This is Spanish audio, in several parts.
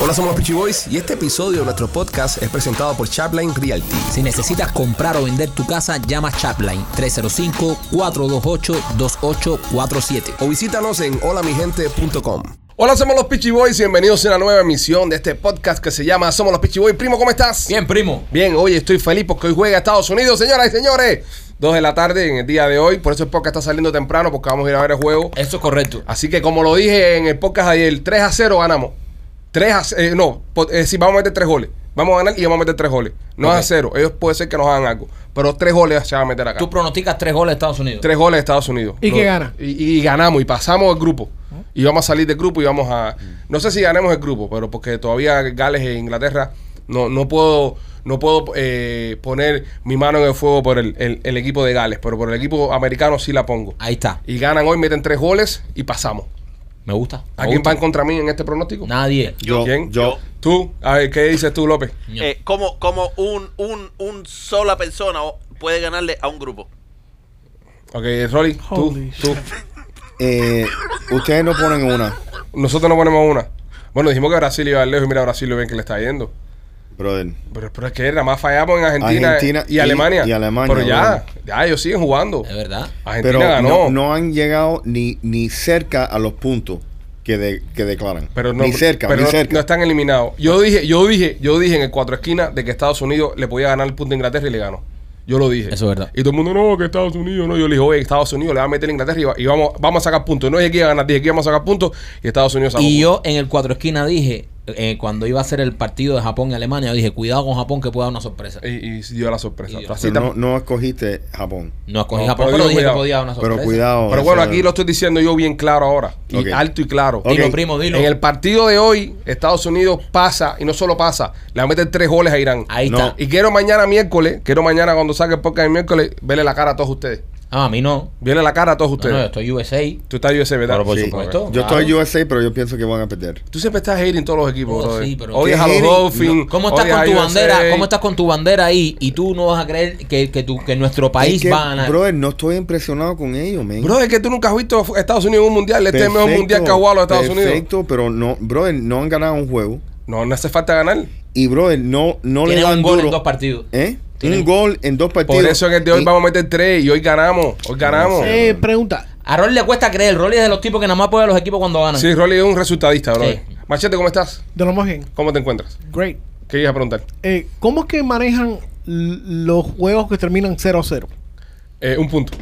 Hola, somos los Peachy Boys y este episodio de nuestro podcast es presentado por Chapline Realty. Si necesitas comprar o vender tu casa, llama Chapline 305-428-2847. O visítanos en holamigente.com. Hola, somos los Peachy Boys y bienvenidos a una nueva emisión de este podcast que se llama Somos los Peachy Boys. Primo, ¿cómo estás? Bien, primo. Bien, hoy estoy feliz porque hoy juega Estados Unidos, señoras y señores. Dos de la tarde en el día de hoy. Por eso el podcast está saliendo temprano porque vamos a ir a ver el juego. Eso es correcto. Así que como lo dije en el podcast ayer, 3 a 0 ganamos. 3 a 0, no, eh, sí, vamos a meter 3 goles. Vamos a ganar y vamos a meter 3 goles. No Ok. a 0. Ellos puede ser que nos hagan algo. Pero 3 goles se van a meter acá. Tú pronosticas tres goles de Estados Unidos. 3 goles de Estados Unidos. ¿Y qué gana? Y, y ganamos y pasamos el grupo. Y vamos a salir del grupo y vamos a... No sé si ganemos el grupo, pero porque todavía Gales e Inglaterra no, no puedo... No puedo eh, poner mi mano en el fuego por el, el- el equipo de Gales, pero por el equipo americano sí la pongo. Ahí está. Y ganan hoy, meten tres goles y pasamos. Me gusta. ¿A me quién gusta. va en contra mí en este pronóstico? Nadie. Yo, ¿Quién? yo. Tú. A ver, ¿qué dices tú, López? Eh, como como un, un, un sola persona puede ganarle a un grupo. Ok, Rolly, tú, Holy tú. Eh, ustedes no ponen una, Nosotros no ponemos una. Bueno, dijimos que Brasil iba lejos y mira a Brasil lo bien que le está yendo. Brother. Pero, pero es que nada más fallamos en Argentina, Argentina y, y- Alemania. y Alemania, Pero ya, ya ellos siguen jugando. Es verdad. Argentina Pero ganó. no, no han llegado ni, ni cerca a los puntos que, de- que declaran. pero no, ni cerca, pero ni no- cerca. no están eliminados. Yo dije, yo dije, yo dije en el cuatro esquinas de que Estados Unidos le podía ganar el punto a Inglaterra y le ganó. Yo lo dije. Eso es verdad. Y todo el mundo, no, que Estados Unidos, no. Yo le dije, oye, Estados Unidos le va a meter a Inglaterra y, va- y vamos, vamos a sacar puntos. No dije que iba a ganar, dije que íbamos a sacar puntos y Estados Unidos sacó Y puntos. yo en el cuatro esquina dije, eh, cuando iba a ser el partido de Japón y Alemania, yo dije, cuidado con Japón que puede dar una sorpresa. Y, y dio la sorpresa. Dio. Pero no, no escogiste Japón. No escogí No, Japón, pero dije cuidado. que podía dar una sorpresa. Pero cuidado. Pero bueno, aquí lo estoy diciendo yo bien claro ahora. Y alto y claro. Dilo, primo, dilo. En el partido de hoy, Estados Unidos pasa, y no solo pasa, le va a meter tres goles a Irán. Ahí No. está. Y quiero mañana miércoles, quiero mañana cuando saque el podcast el miércoles, verle la cara a todos ustedes. Ah, a mí no. Verle la cara a todos ustedes. no, yo estoy USA. Tú estás USA, ¿verdad? Pero por Sí. supuesto. Yo claro. estoy USA, pero yo pienso que van a perder. Tú siempre estás hating todos los equipos, Oh, brother. sí, pero- Odias ¿Qué a los? Dolphins. ¿Cómo estás con tu USA. bandera? ¿Cómo estás con tu bandera ahí? Y tú no vas a creer que, que, tu- que nuestro país Es que, va a ganar. Brother, no estoy impresionado con ellos, man. Bro, es que tú nunca has visto a Estados Unidos en un mundial. Este es el mejor Perfecto, mundial que ha jugado los Estados Unidos. Perfecto, pero no, brother, no han ganado un juego. No, no hace falta ganar. Y, brother, no, no le dan un gol duro. en dos partidos. ¿Eh? Tienen- Un gol en dos partidos. Por eso en el de hoy Y- vamos a meter tres y hoy ganamos. Hoy ganamos. Eh, pregunta. A Rolly le cuesta creer. Rolly es de los tipos que nada más puede a los equipos cuando ganan. Sí, Rolly es un resultadista, bro. Sí. Machete, ¿cómo estás? De lo más bien. ¿Cómo te encuentras? Great. ¿Qué ibas a preguntar? Eh, ¿Cómo es que manejan los juegos que terminan 0-0? Eh, un punto.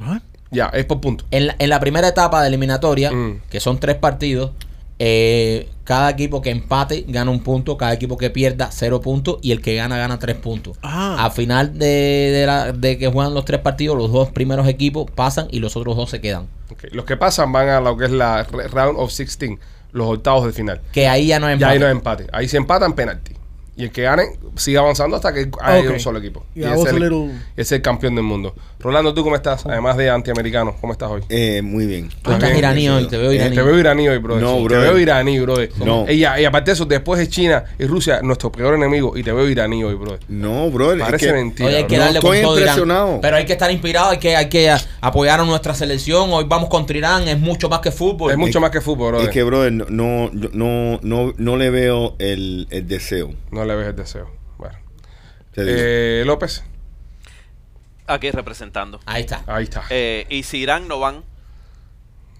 What? Ya, es por punto. En la, en la primera etapa de eliminatoria, Mm. que son tres partidos, eh, cada equipo que empate gana un punto, cada equipo que pierda cero puntos y el que gana gana tres puntos. Ah. Al final de, de la- de que juegan los tres partidos, los dos primeros equipos pasan y los otros dos se quedan. Los que pasan van a lo que es la round of 16, los octavos de final. Que ahí ya no es Ya ahí empate. no es empate. Ahí se empatan penalti. Y el que gane sigue avanzando hasta que haya Ok. un solo equipo. Y was es el, little- es el campeón del mundo. Rolando, ¿tú cómo estás? Además de antiamericano, ¿cómo estás hoy? Eh, muy bien. Tú estás Ok. iraní hoy, te veo Eh, iraní. te veo iraní hoy, brother. No, Sí, Te brother. veo iraní, brother. No. Y, y aparte de eso, después de China y Rusia, nuestro peor enemigo. Y te veo iraní hoy, brother. No, brother. es Parece que- mentira. Hoy hay que bro. No darle con estoy todo Irán. impresionado. Pero hay que estar inspirado, hay que, hay que apoyar a nuestra selección. Hoy vamos contra Irán, es mucho más que fútbol. Es mucho Es- más que fútbol, brother. Es que, brother, no, no, no, no, no le veo el, el deseo. No le ves el deseo. Bueno. Eh, López. Aquí representando. Ahí está. Ahí está. Eh, y si Irán no van,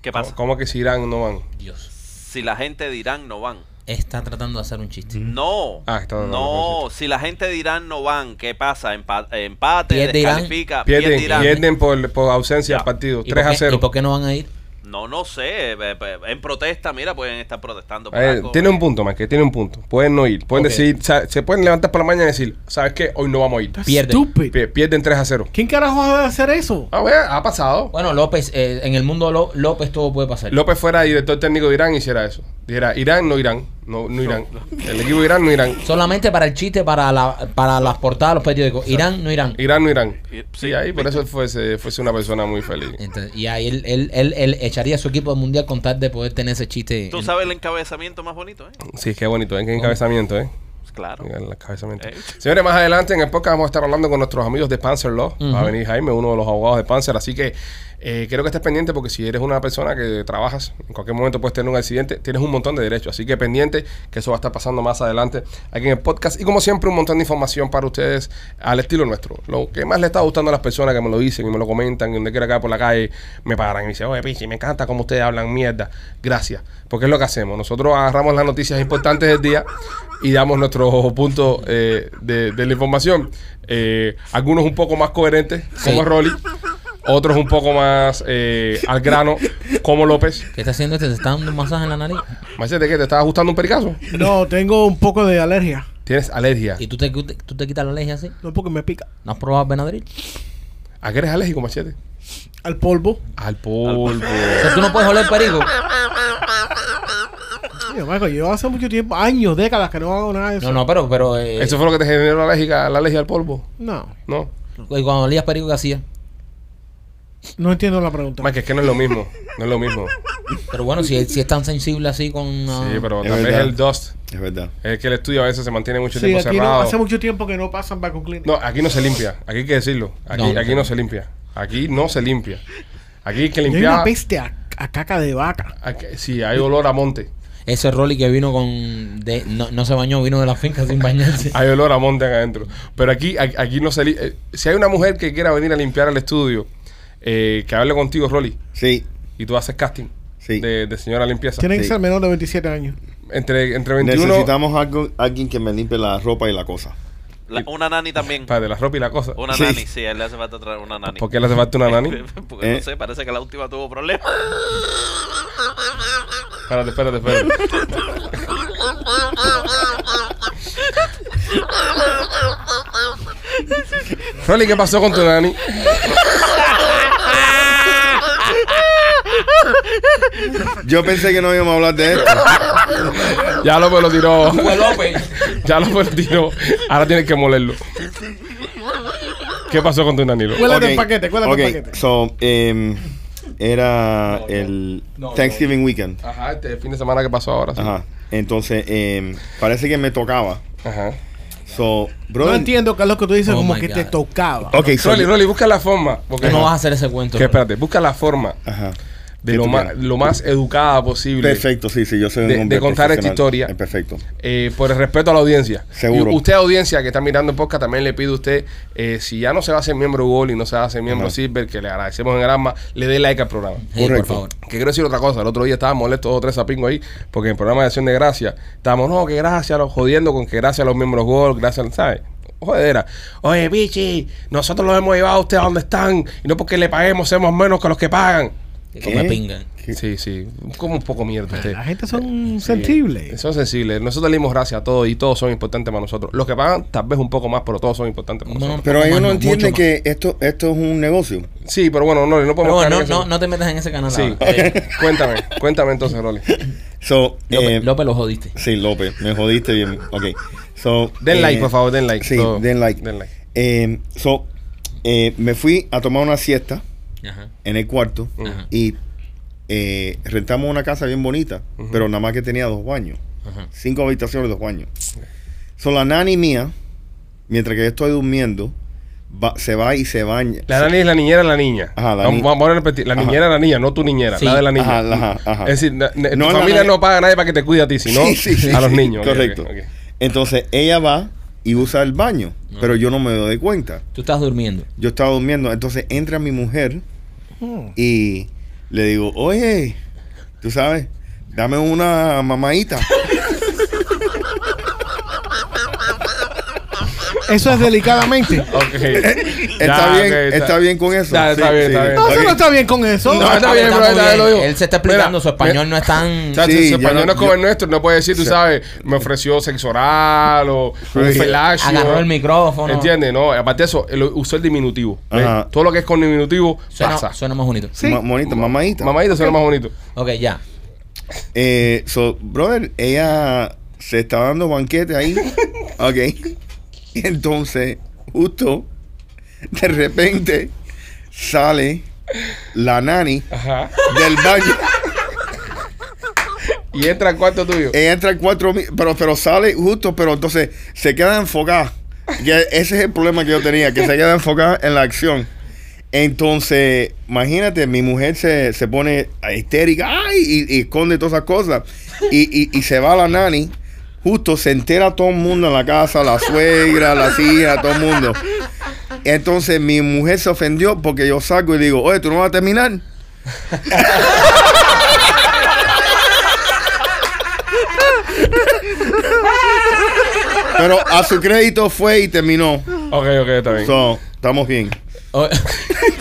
¿qué ¿Cómo, pasa? cómo que si Irán no van? Dios. Si la gente de Irán no van. Está tratando de hacer un chiste. No, Ah, está no, si la gente de Irán no van, ¿qué pasa? Empa- empate, Pierde Irán. descalifica, Pierden, pierde Irán. pierden por, por ausencia del partido. ¿Y 3 por a qué- 0. ¿Y por qué no van a ir? No, no sé, eh, eh, en protesta, mira, pueden estar protestando. por Eh, algo. tiene un punto, más que tiene un punto. Pueden no ir. Pueden decir, o sea, se pueden levantar por la mañana y decir, ¿sabes qué? Hoy no vamos a ir. That's Pierde. stupid. Pi- Pierden 3 a 0. ¿Quién carajo va a hacer eso? A ver, ha pasado. Bueno, López, eh, en el mundo Ló- López todo puede pasar. López fuera director técnico de Irán y hiciera eso. Dijera, Irán, no Irán. No, no Irán. El equipo de Irán, no Irán. Solamente para el chiste, para, la, para las portadas de los periódicos. Irán, no Irán. Irán, no Irán. Sí, ahí por eso fuese, fuese una persona muy feliz. Entonces, y ahí él, él, él, él echaría a su equipo de mundial con tal de poder tener ese chiste. Tú en- sabes el encabezamiento más bonito, ¿eh? Sí, qué bonito, ¿eh? Qué encabezamiento, ¿eh? Claro. En la cabeza mente. Eh. Señores, más adelante en el podcast vamos a estar hablando con nuestros amigos de Panzer Law. Va a venir Jaime, uno de los abogados de Panzer. Así que eh, quiero que estés pendiente porque si eres una persona que trabajas, en cualquier momento puedes tener un accidente, tienes un montón de derechos. Así que pendiente que eso va a estar pasando más adelante aquí en el podcast. Y como siempre, un montón de información para ustedes al estilo nuestro. Lo que más le está gustando a las personas que me lo dicen y me lo comentan, y donde quiera caer por la calle, me paran y me dicen, oye, Pichi, me encanta cómo ustedes hablan mierda. Gracias. Porque es lo que hacemos. Nosotros agarramos las noticias importantes del día y damos nuestro punto eh, de, de la información. Eh, algunos un poco más coherentes, como Sí. Rolly. Otros un poco más eh, al grano, como López. ¿Qué está haciendo este? ¿Se está dando un masaje en la nariz? Machete, ¿qué? ¿Te estás ajustando un pericazo? No, tengo un poco de alergia. Tienes alergia. ¿Y tú te, tú te quitas la alergia así? No porque me pica. ¿No has probado Benadryl? ¿A qué eres alérgico, Machete? Al polvo. Al polvo. O sea, tú no puedes oler perico. Marco, yo hace mucho tiempo, años, décadas que no hago nada de eso. No, no, pero, pero eh, ¿Eso fue lo que te generó la alergia, la alergia al polvo? No, No. y cuando olías perico, ¿qué hacías? No entiendo la pregunta. Mike, es que no es lo mismo. No es lo mismo. Pero bueno, si, si es tan sensible así con... ah, Sí, pero Es tal vez verdad. el dust. Es verdad. Es que el estudio a veces se mantiene mucho Sí, tiempo aquí no, cerrado. hace mucho tiempo que no pasan vacuum. No, aquí no se limpia. Aquí hay que decirlo. Aquí No, aquí se no se limpia. Aquí no se limpia. Aquí hay que Y hay una limpiar. peste a, a caca de vaca. aquí- sí, hay olor a monte. Ese Rolly que vino con... De, no, no se bañó, vino de la finca sin bañarse. Hay olor a monte acá adentro. Pero aquí, aquí, aquí no se limpia. Si hay una mujer que quiera venir a limpiar el estudio, eh, que hable contigo, Rolly, Sí, y tú haces casting Sí. de, de señora limpieza. Tienen que Sí. ser menor de 27 años. Entre, entre 21. necesitamos algo, alguien que me limpie la ropa y la cosa. La- una nani también. Para de la ropa y la cosa. Una Sí. nani, sí, a él le hace falta traer una nani. ¿Por qué le hace falta una nani? Porque Eh. no sé, parece que la última tuvo problemas. Espérate, espérate, espérate. Rolly, ¿qué pasó con tu nani? Yo pensé que no íbamos a hablar de esto. Ya López lo tiró. Ya López lo tiró. Ahora tienes que molerlo. ¿Qué pasó con tu nani? López? Cuélate el paquete, cuélate el paquete. So, em, era el Thanksgiving weekend. Ajá, este fin de semana que pasó ahora. sí. Ajá. Entonces, em, parece que me tocaba. Ajá. So, No entiendo qué es lo que tú dices Oh como que te tocaba. Ok, so, Rolly, Rolly, busca la forma. Porque Tú no vas a hacer ese cuento. que espérate, busca la forma Ajá. De ¿Qué lo más, lo más educada posible. Perfecto, sí, sí, yo soy un de- de contar esta historia. Perfecto. eh, por el respeto a la audiencia. Seguro. Y usted, audiencia que está mirando en podcast, también le pido a usted, eh, si ya no se va a hacer miembro Gol y no se va a hacer miembro Ajá. Silver, que le agradecemos en el alma, le dé like al programa. Sí, por Correcto. favor. Que quiero decir otra cosa, el otro día estábamos molestos dos o tres sapingos ahí, porque en el programa de Acción de Gracia, estábamos, no, que gracias, los jodiendo con que gracias a los miembros Gol, gracias, ¿sabes? Jodera. Oye, bichi, nosotros los hemos llevado a ustedes a donde están, y no porque le paguemos, somos menos que los que pagan. Que ¿Qué? come pinga. ¿Qué? Sí, sí, como un poco mierda usted. La gente son sensibles. Son sensibles. Nosotros le dimos gracias a todos y todos son importantes para nosotros. Los que pagan tal vez un poco más, pero todos son importantes para No, nosotros. Pero ellos no entienden mucho que esto, esto es un negocio. Sí, pero bueno, no, no Pero podemos bueno, caer no, en no, eso. no te metas en ese canal. Sí. ahora. Eh, cuéntame, cuéntame entonces, Rolly. So, López, eh, López lo jodiste. sí, López, me jodiste bien. Ok. So, Den eh, like, por favor, den like. Sí, Todo. den like. Den like. Eh, so, eh, me fui a tomar una siesta Ajá. en el cuarto Ajá. y eh, rentamos una casa bien bonita, pero nada más que tenía dos baños. Ajá. Cinco habitaciones, dos baños. So, la nani mía, mientras que yo estoy durmiendo, va- se va y se baña. La nani es la niñera de la niña. Ajá, la vamos, ni- vamos a repetir. La niñera de la niña, no tu niñera, Sí. la de la niña. Ajá, ajá, ajá. Es decir, na- na- No tu la familia no paga a nadie para que te cuide a ti, sino Sí, sí, sí, a los sí, niños. Correcto. Entonces ella va y usa el baño, pero yo no me doy cuenta. Tú estás durmiendo. Yo estaba durmiendo, entonces entra mi mujer Hmm. y le digo, oye, tú sabes, dame una mamadita. Eso es delicadamente. Ok. ¿Está bien? ¿Está bien con eso? Está Sí, bien, sí. está bien. No, no está bien con eso. No, está bien, bro, muy ya bien. lo digo. Él se está explicando, Mira, su español no es tan... Su español no- no es como yo- el nuestro, no puede decir, tú Sí. sabes, me ofreció sexo oral o un felacio. Agarró el micrófono. ¿Entiendes? No, aparte de eso, usó el diminutivo. Todo lo que es con diminutivo Suena, pasa. suena más bonito. Sí. Bonita, mamadita. Mamadito suena más bonito. Ok, ya. Eh, so, brother, ella se está dando banquete ahí. ok. Y entonces, justo, de repente, sale la nani Ajá. del baño. Y entra al cuarto tuyo. Entra al cuatro, mi- pero, pero sale justo, pero entonces se queda enfocada. Y ese es el problema que yo tenía, que se queda enfocada en la acción. Entonces, imagínate, mi mujer se, se pone histérica ¡ay! Y, y esconde todas esas cosas. Y, y- y se va la nani. Justo se entera todo el mundo en la casa, la suegra, las hijas, todo el mundo. Entonces mi mujer se ofendió porque yo salgo y digo, oye, ¿tú no vas a terminar? Pero a su crédito fue y terminó. Ok, ok, está bien. So, estamos bien. Oh,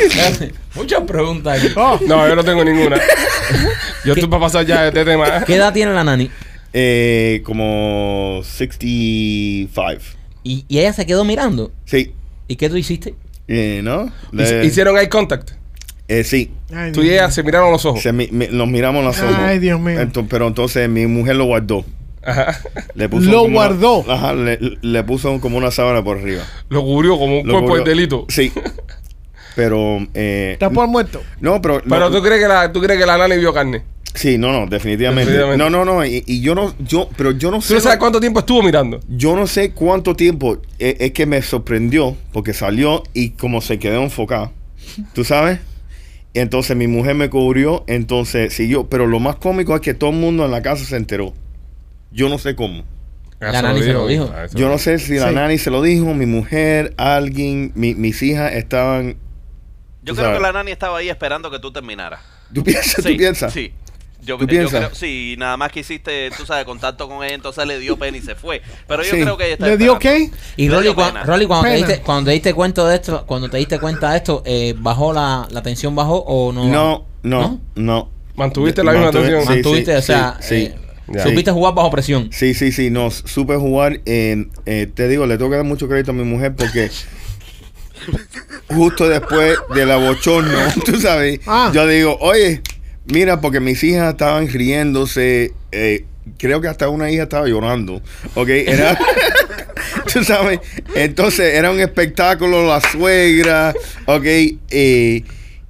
Muchas preguntas aquí. Oh, No, yo no tengo ninguna. Yo estoy para pasar ya de este tema. ¿Qué edad tiene la nani? Eh, como 65. Y, y ella se quedó mirando. Sí. ¿Y qué tú hiciste? Eh, ¿No? Le- Hicieron eye contact. eh, sí. ay, Tú Dios y ella se miraron los ojos. Se mi- mi- nos miramos las ojos. Ay, Dios mío. Ento- pero entonces mi mujer lo guardó. Ajá. Le Lo como una- guardó. ajá, le, le puso como una sábana por arriba. Lo cubrió como un Lo cuerpo de cubrió. delito. Sí. Pero. Eh, Está por muerto. no, pero. Pero no, tú crees que la, tú crees que la nani vio carne. Sí, no, no, definitivamente. Definitivamente. No, no, no. Y, y yo no. yo Pero yo no ¿Tú sé. no sabes cuánto tiempo estuvo mirando? Yo no sé cuánto tiempo eh, es, que me sorprendió porque salió y como se quedó enfocado. ¿Tú sabes? Entonces mi mujer me cubrió, entonces siguió. Pero lo más cómico es que todo el mundo en la casa se enteró. Yo no sé cómo. La nani se lo dijo. Yo no sé si la Sí. nani se lo dijo, mi mujer, alguien, mi- mis hijas estaban. Yo Tú creo sabes. que la nani estaba ahí esperando que tú terminaras. ¿Tú piensas? ¿Tú piensas? Sí. Yo, ¿Tú yo piensas? creo, sí, nada más que hiciste, tú sabes, contacto con ella, entonces le dio pena y se fue. Pero yo Sí. creo que ella está ¿Le dio qué? Y Rolly, dio cua- pena. Rolly, cuando, te diste, cuando te diste cuenta de esto, cuando te diste cuenta de esto, eh, ¿bajó la, la tensión bajó o no? No, no, no. Mantuviste la misma atención. sí, Mantuviste, o sea, sí, eh, supiste jugar bajo presión. Sí, sí, sí, no, supe jugar. eh, eh, te digo, le tengo que dar mucho crédito a mi mujer porque justo después de la bochorno, tú sabes, Ah. yo digo, oye, mira, porque mis hijas estaban riéndose, eh, creo que hasta una hija estaba llorando, ¿ok? Era, tú sabes, entonces era un espectáculo, la suegra, ¿ok? Eh,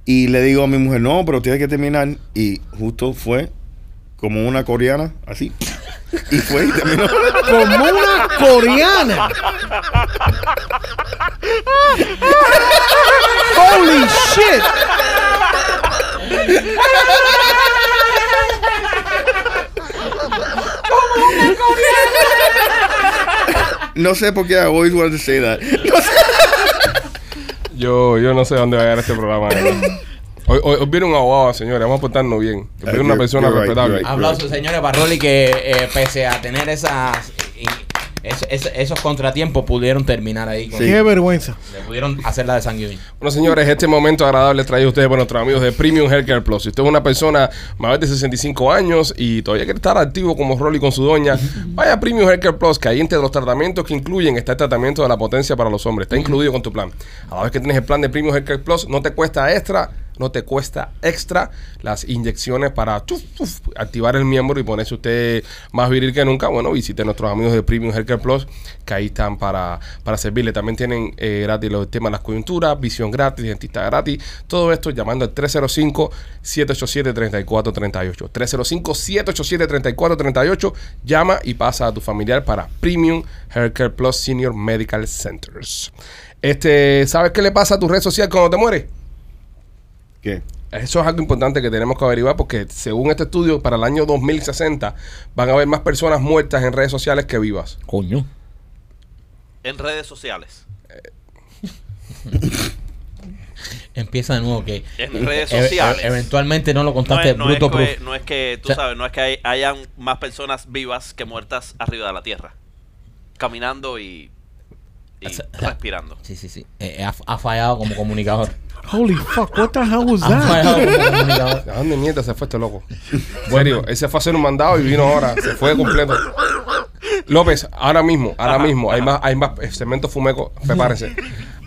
y le digo a mi mujer, no, pero tienes que terminar. Y justo fue como una coreana, así. Y fue y terminó. Como una coreana. Holy shit. No sé por qué I always wanted to say that. No sé. Yo, yo no sé dónde va a llegar este programa. de verdad. Hoy, hoy, hoy viene un abogado, señores. Vamos a portarnos bien. Viene una you're- persona you're right, respetable. Aplausos, señores, para Rolly, que eh, pese a tener esas, es- es- esos contratiempos, pudieron terminar ahí. Con, Sí. Qué vergüenza. Le pudieron hacer la de Sanguín. Bueno, señores, este momento agradable traído a ustedes por nuestros amigos de Premium Healthcare Plus. Si usted es una persona mayor de 65 años y todavía quiere estar activo como Rolly con su doña, vaya a Premium Healthcare Plus, que ahí entre los tratamientos que incluyen está el tratamiento de la potencia para los hombres. Está incluido con tu plan. A la vez que tienes el plan de Premium Healthcare Plus, no te cuesta extra, no te cuesta extra las inyecciones para activar el miembro y ponerse usted más viril que nunca. Bueno, visite nuestros amigos de Premium Healthcare Plus, que ahí están para, para servirle. También tienen eh, gratis los temas de las coyunturas, visión gratis, dentista gratis. Todo esto llamando al 305-787-3438. 305-787-3438. Llama y pasa a tu familiar para Premium Healthcare Plus Senior Medical Centers. Este, ¿Sabes qué le pasa a tu red social cuando te mueres? ¿Qué? Eso es algo importante que tenemos que averiguar porque según este estudio, para el año 2060 van a haber más personas muertas en redes sociales que vivas. Coño. En redes sociales. Empieza de nuevo que... En redes e- e- sociales. eventualmente no lo No contaste es, no bruto es que, no es que, tú O sea- sabes, no es que hay- hayan más personas vivas que muertas arriba de la tierra. Caminando y, y respirando. Sí, sí, sí. Eh, eh, ha, ha fallado como comunicador. Holy fuck, what the hell was Ha that? fallado como comunicador. ¿A dónde mierda se fue este loco? En serio, él se fue a hacer un mandado y vino ahora. Se fue completo. López, ahora mismo, ahora Ajá, mismo, hay más, hay más cemento fumeco, prepárense.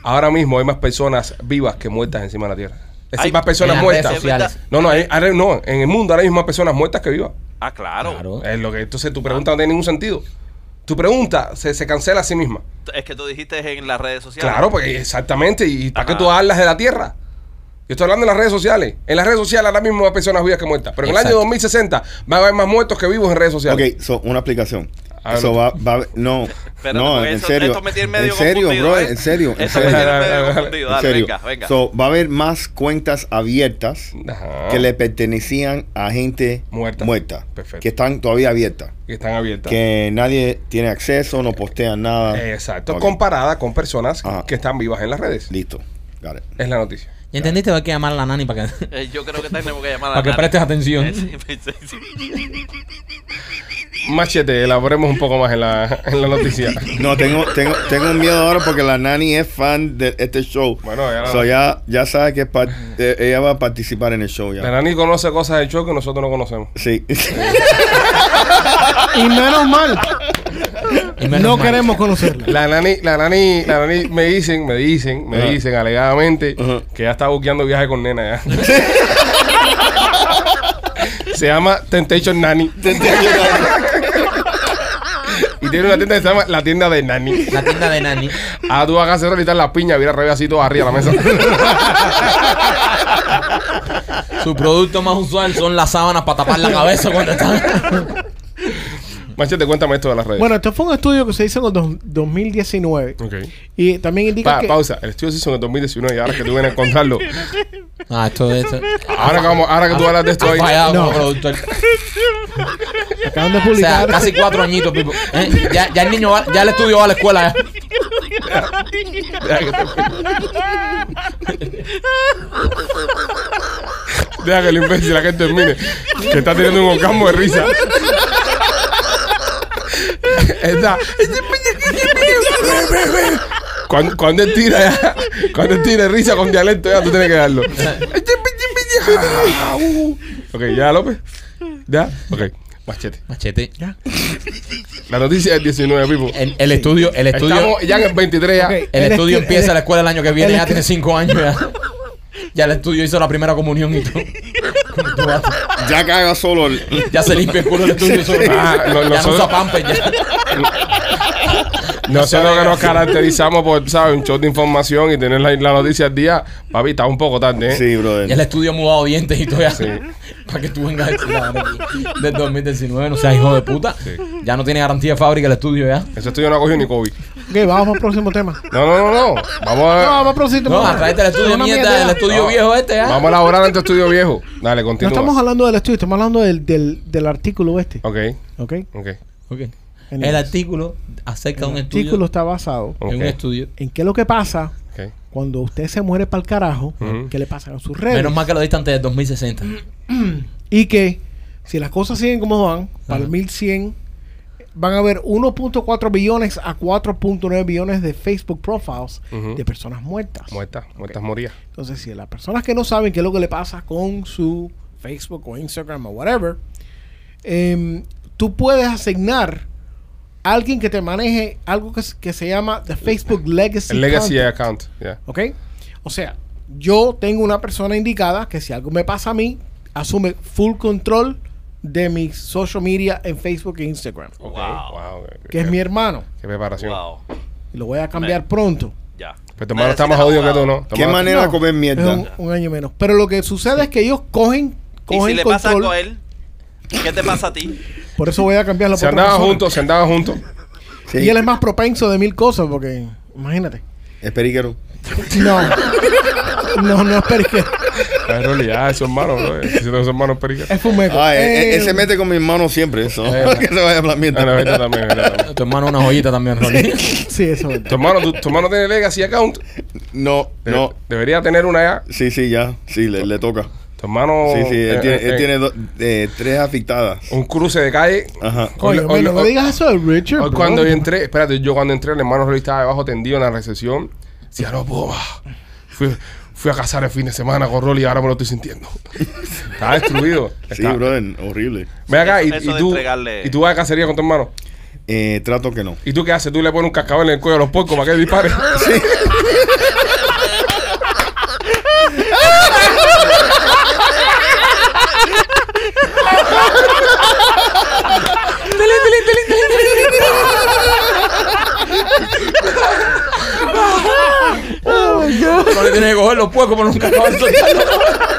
Ahora mismo hay más personas vivas que muertas encima de la tierra. Es Hay- más personas muertas. sociales. No, no, hay- ahora no, en el mundo ahora mismo hay más personas muertas que vivas. Ah, claro. Claro. Es lo que, entonces tu pregunta no tiene ningún sentido. Tu pregunta se, se cancela a sí misma. Es que tú dijiste en las redes sociales. Claro, pues exactamente. ¿Y para qué tú hablas de la tierra? Yo estoy hablando en las redes sociales. En las redes sociales ahora mismo hay personas vivas que muertas. Pero en el año Exacto. 2060 va a haber más muertos que vivos en redes sociales. Ok, so, una explicación. So, no. va, va, no, Espérate, no, porque en eso- serio. en serio, bro, ¿eh? en serio. en serio. medio. En venga, venga. So, va a haber más cuentas abiertas Ajá. que le pertenecían a gente Muerta. muerta, Perfecto. que están todavía abiertas, Que están abiertas. que nadie tiene acceso, no postean nada. Exacto. Ok, Comparada con personas Ajá. que están vivas en las redes. Listo. Got it. Es la noticia. ¿Ya entendiste? Hay que llamar a la nani para que, Eh, yo creo que tenemos que llamar a para que Nani. prestes atención. Machete, elaboremos un poco más en la, en la noticia. No, tengo, tengo, tengo miedo ahora porque la nani es fan de este show. Bueno, ya- So, ya, ya sabe que eh, ella va a participar en el show ya. La Nani conoce cosas del show que nosotros no conocemos. Sí. Y menos mal, Y menos no mal. queremos conocerla. La nani, la nani, la nani me dicen, me dicen, me dicen alegadamente que ya está buqueando viaje con nena ya. se llama Temptation Nani. Y tiene una tienda que se llama La Tienda de Nani. La tienda de nani. Ah, tú vas a hacer la piña, mira arriba así todo arriba de la mesa. Su producto más usual son las sábanas para tapar la cabeza cuando están. Machete, cuéntame esto de las redes. Bueno, esto fue un estudio que se hizo en el dos- 2019. ok. Y también indica Pa- que... Pausa. El estudio se hizo en el 2019 y ahora que tú vienes a contarlo. Ah, esto es. esto- Ahora que, vamos, ahora que tú hablas de esto ahí. fallado No. como productor. Acaban de O sea, publicar... casi cuatro añitos, Pipo. ¿Eh? Ya, ya el niño va, ya el estudio va a la escuela. Ya. Deja que, Deja que el imbécil la gente termine. Que está teniendo un orgasmo de risa. Está. Cuando, cuando él tira ya, cuando él tira risa con dialecto, ya tú tienes que darlo. ok, ya, López. Ya, ok. Machete. Machete. La noticia es 19, Pipo. El, el estudio, el estudio, Estamos ya en el 23 ya. Ok. el El estudio empieza el- la escuela el año que viene, el ya tiene cinco años ya. Ya el estudio hizo la primera comunión y todo. Ya caga solo. el- Ya se limpia el culo el estudio solo. Ah, no- ya no usa Pampers ya. Nosotros que nos caracterizamos por, ¿sabes? Un show de información y tener la, la noticia al día, papi, está un poco tarde, ¿eh? Sí, brother. Ya el estudio ha mudado dientes y todo ya. Sí. Para que tú vengas. Del 2019, no seas hijo de puta. Ya no tiene garantía de fábrica el estudio ya. Ese estudio no ha cogido ni COVID. Ok, vamos al próximo tema. No, no, no, no. Vamos No, a, vamos al próximo No, tema. a través del estudio mierda, del estudio No. viejo este ya. vamos a elaborar en tu estudio viejo. Dale, No continúa. estamos hablando del estudio, estamos hablando del, del, del artículo este. Ok, ¿Ok? ok. Ok. En El artículo acerca de un El estudio. artículo está basado. En un estudio. en qué es lo que pasa cuando usted se muere para el carajo, qué le pasa a sus redes. Menos mal que lo diste antes del 2060. Y que si las cosas siguen como van, para el Ajá. 1100 van a haber 1.4 billones a 4.9 billones de Facebook profiles de personas muertas. Muertas, muertas morías. Entonces, si las personas que no saben qué es lo que le pasa con su Facebook o Instagram o whatever, em, tú puedes asignar alguien que te maneje algo que, que se llama the Facebook Legacy. El legacy Content. account. ya. ¿Ok? O sea, yo tengo una persona indicada que si algo me pasa a mí, asume full control de mi social media en Facebook e Instagram. Ok, Wow. wow, qué- Que es mi hermano. Qué preparación. Wow. Y lo voy a cambiar Me- pronto. Ya. Pero tu hermano está más jodido que tú, ¿no? Tu ¿Qué manera de No, comer mierda? un, un año menos. Pero lo que sucede es que ellos cogen, Y si cogen le pasa control. algo a él, ¿qué te pasa a ti? Por eso voy a cambiarlo Se por otra andaban persona. juntos, se andaban juntos. Sí, Y él es más propenso de mil cosas porque, imagínate. es periquero. No. no, no es periquero. En realidad, es su hermano, bro. Si no es su hermano, es fumeco. Ah, Eh, él, él se mete con mi hermano siempre, eso. Eh. que se vaya a hablar Ah, mierda. no, también, verdad también. Tu hermano una joyita también, Rolly. Sí, eso es Tu hermano, tu, tu hermano tiene legacy account. No, De- no. Debería tener una ya. Sí, sí, ya. Sí, le, le toca. Tu hermano. Sí, sí, él eh, tiene, eh, él eh, tiene do- eh, tres afectadas. un cruce de calle. Ajá. Hoy- men, no digas eso de Richard. Hoy cuando yo entré, espérate, yo cuando entré, el hermano Rolly estaba debajo tendido en la recesión. Decía, no puedo más. Fui, fui a cazar el fin de semana con Rolly y ahora me lo estoy sintiendo. Estaba destruido. Sí, Está- brother, horrible. Ven acá y, Eso- tú. entregarle- Y tú vas a cacería con tu hermano. Eh, trato que no. ¿Y tú qué haces? Tú le pones un cascabel en el cuello a los puercos para que dispare. Rolly Rolly tiene que coger los puercos, pero nunca de soltarlo.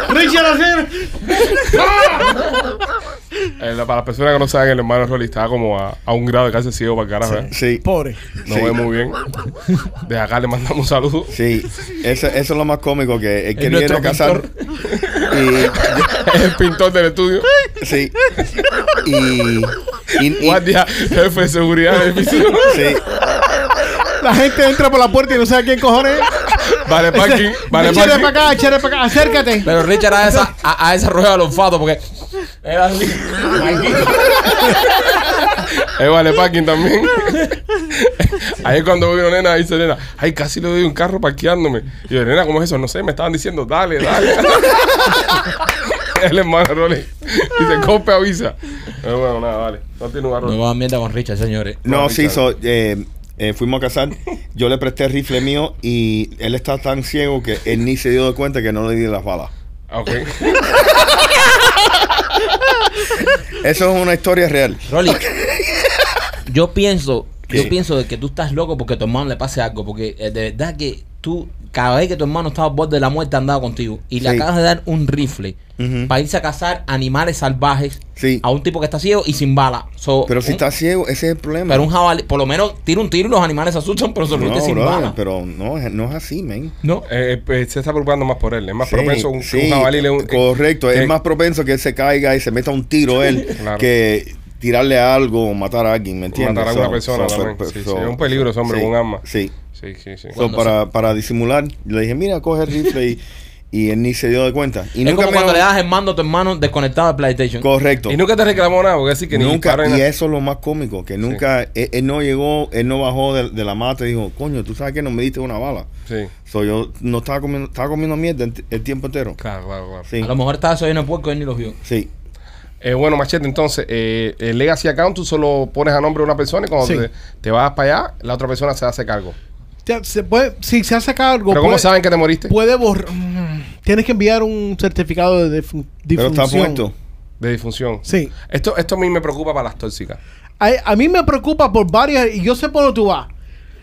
Richard hacer. Eh, para las personas que no saben, el hermano Rolly estaba como a, a un grado de casi ciego para el carajo. ¿eh? Sí, Pobre. No Sí. ve muy bien. De acá le mandamos un saludo. sí. Eso, eso es lo más cómico que él quería ir nuestro a casar. Es el pintor del estudio. Y, sí. Y, y, y- Guardia, jefe de seguridad del edificio. sí. La gente entra por la puerta y no sabe quién cojones. Vale, parking. Vale, parking. para acá, échale para acá. Acércate. Pero Richard ha, esa, ha, ha desarrollado el olfato porque era así. Eh, vale, parking también. Ahí cuando vino nena, dice nena, ay, casi le doy un carro parqueándome. Y yo, nena, ¿cómo es eso? No sé, me estaban diciendo, dale, dale. el hermano Rolly. Dice, cope avisa. Pero bueno, nada, vale. No tiene lugar. No va a mierda con Richard, señores. No, sí, so, eh, eh, fuimos a casar. Yo le presté el rifle mío y él está tan ciego que él ni se dio de cuenta que no le di las balas. Ah, Ok. Eso es una historia real. Rolly, yo pienso, yo pienso de que tú estás loco porque a tu hermano le pase algo, porque eh, de verdad que tú, cada vez que tu hermano estaba al borde de la muerte, andaba contigo y le Sí. acabas de dar un rifle para irse a cazar animales salvajes Sí. a un tipo que está ciego y sin bala. So, Pero si un- está ciego, ese es el problema. pero un jabalí, por lo menos tira un tiro y los animales se asustan, pero se lo no, sin brother, bala. pero no, es- no es así, man. No. Eh, eh, se está preocupando más por él. Es más Sí, propenso un, sí, un jabalí. le- un- correcto. que- es más propenso que él se caiga y se meta un tiro él Claro. que tirarle algo o matar a alguien, ¿me entiendes? Matar a una So- persona so- también. so- Sí, so- sí, es un peligro ese hombre con un arma. Sí. Sí, sí, sí. So, Cuando para, para disimular, le dije, mira, coge el rifle y, y él ni se dio de cuenta. Y es nunca como me cuando lo- le das el mando a tu hermano desconectado del PlayStation. Correcto. Y nunca te reclamó nada, porque así que ni nunca, ni y nada. eso es lo más cómico, que nunca, él, él no llegó, él no bajó de, de la mata y dijo, coño, tú sabes que no me diste una bala. Sí, So, yo no estaba comiendo, estaba comiendo mierda el, el tiempo entero. claro, claro, claro. Sí, A lo mejor estaba de puerco y él ni lo vio. sí. Eh, bueno, Machete, entonces, eh, el Legacy Account tú solo pones a nombre de una persona y cuando Sí. te, te vas para allá, la otra persona se hace cargo. Ya, se puede, si se hace cargo, Pero ¿cómo puede, saben que te moriste? puede borrar. mm, Tienes que enviar un certificado de difu- Pero está difunción. muerto. De difunción. Sí. Esto, esto a mí me preocupa para las tóxicas. A, a mí me preocupa por varias, y yo sé por dónde tú vas.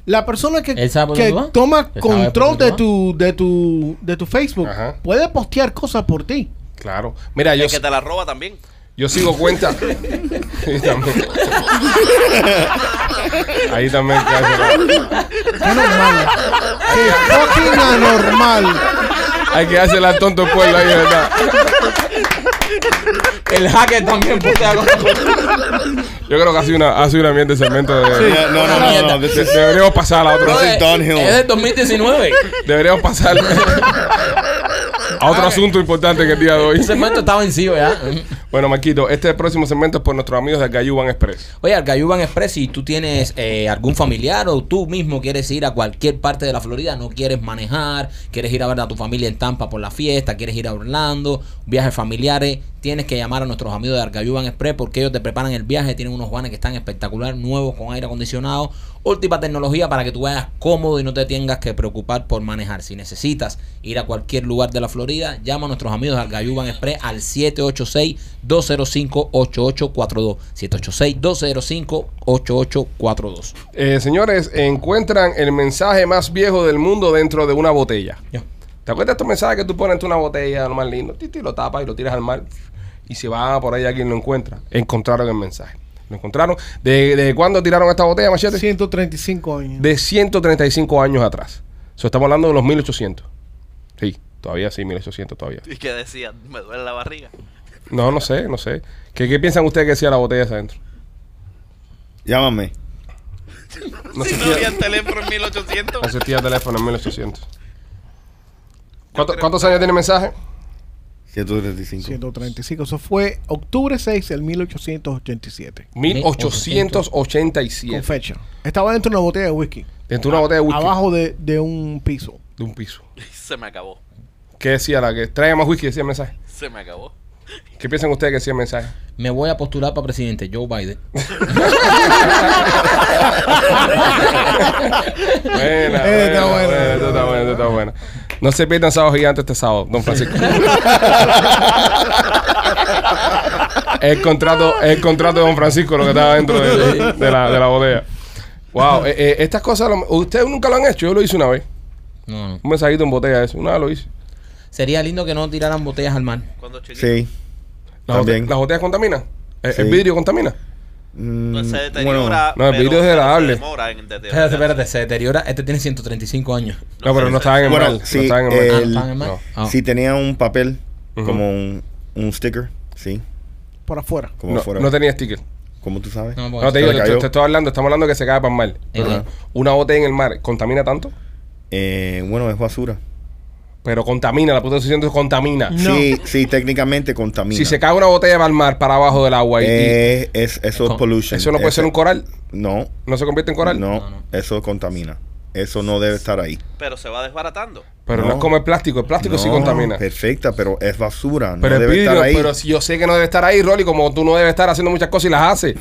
La persona que, ¿Él sabe por que toma ¿Él sabe por control de tu, de tu, de tu Facebook Ajá. puede postear cosas por ti. Claro. Mira, yo, El que te la roba también. Yo sigo cuenta. Sí, también. Ahí también. hace la- Qué normal. Qué fucking anormal. Hay que hacerle al tonto pueblo ahí, ¿verdad? El hacker también postea cosas. Yo creo que ha sido una, ha sido una mierda de segmento de. No, no, no, no, no, this de- deberíamos pasar a la otra. Brother, downhill. Es del 2019. Deberíamos pasar otro asunto importante que el día de hoy. Ese segmento está vencido ya. Bueno, Marquito, este próximo segmento es por nuestros amigos de Gayuban Express. Oye, al Cayuban Express, si tú tienes eh, algún familiar o tú mismo quieres ir a cualquier parte de la Florida, no quieres manejar, quieres ir a ver a tu familia en Tampa por la fiesta, quieres ir a Orlando, viajes familiares, tienes que llamar a nuestros amigos de Arcayuban Express porque ellos te preparan el viaje, tienen unos vanes que están espectacular, nuevos con aire acondicionado, última tecnología para que tú vayas cómodo y no te tengas que preocupar por manejar. Si necesitas ir a cualquier lugar de la Florida, llama a nuestros amigos de Arcayuban Express al 786-205-8842. 786-205-8842. Eh, señores, encuentran el mensaje más viejo del mundo dentro de una botella. ¿Te acuerdas de estos mensajes que tú pones en una botella, lo más lindo? Titi, lo tapas y lo tiras al mar. Y se va por ahí alguien lo encuentra. Encontraron el mensaje. Lo encontraron. ¿De, de cuándo tiraron esta botella, Machete? 135 años. De 135 años atrás. So, estamos hablando de los 1800. Sí, todavía sí, 1800 todavía. Y que decía, me duele la barriga. No, no sé, no sé. ¿Qué, qué piensan ustedes que decía la botella esa adentro? Llámame. No si no había teléfono en 1800. no existía teléfono en 1800. ¿Cuánto- ¿Cuántos años tiene el mensaje? 135. 135. Eso fue octubre 6 del 1887. 1887. Con fecha. Estaba dentro de una botella de whisky. Dentro de una botella de whisky. Abajo de, de un piso. De un piso. Se me acabó. ¿Qué decía la que trae más whisky? Decía el mensaje. Se me acabó. ¿Qué piensan ustedes que decía el mensaje? Me voy a postular para presidente, Joe Biden. Buena, Eh, buena, está bueno. buena, esto está bueno, esto está bueno. No se pierdan sábado gigante este sábado, don Francisco. el contrato, el contrato de don Francisco, lo que estaba dentro de, de la, de la botella. Wow, eh, eh, estas cosas, lo- ustedes nunca lo han hecho, yo lo hice una vez. No, no. Un mensajito en botella, eso. Una vez lo hice. Sería lindo que no tiraran botellas al mar. Cuando chiquito. Sí. ¿Las, También. las botellas contaminan? ¿El, el Sí. vidrio contamina? Mm, Pues se bueno, deteriora. no, el vidrio es. Espérate, espérate, se deteriora. Este tiene 135 años. No, pero no estaban en el Bueno, mar. sí, no estaban en el mar. Ah, no. Ah. si tenía un papel, como un, un sticker, sí, Por afuera. como No, tenía sticker. ¿Cómo tú sabes? No, te digo, te, te estoy hablando, estamos hablando que se cae para el mar. Ajá. Una botella en el mar, ¿contamina tanto? Eh, bueno, es basura. Pero contamina, la puta diciendo contamina. No. Sí, sí, técnicamente contamina. Si se cae una botella para el mar, para abajo del agua, y, y Eh, es, eso es pollution. eso no puede Ese- ser un coral, No, no se convierte en coral. no, No, no. eso contamina. Eso no debe estar ahí. Pero se va desbaratando. Pero no. No. es como el plástico, el plástico sí contamina. Perfecta, pero es basura. Pero no el debe vidrio, estar ahí. pero si yo sé que no debe estar ahí, Rolly, como tú no debes estar haciendo muchas cosas y las haces.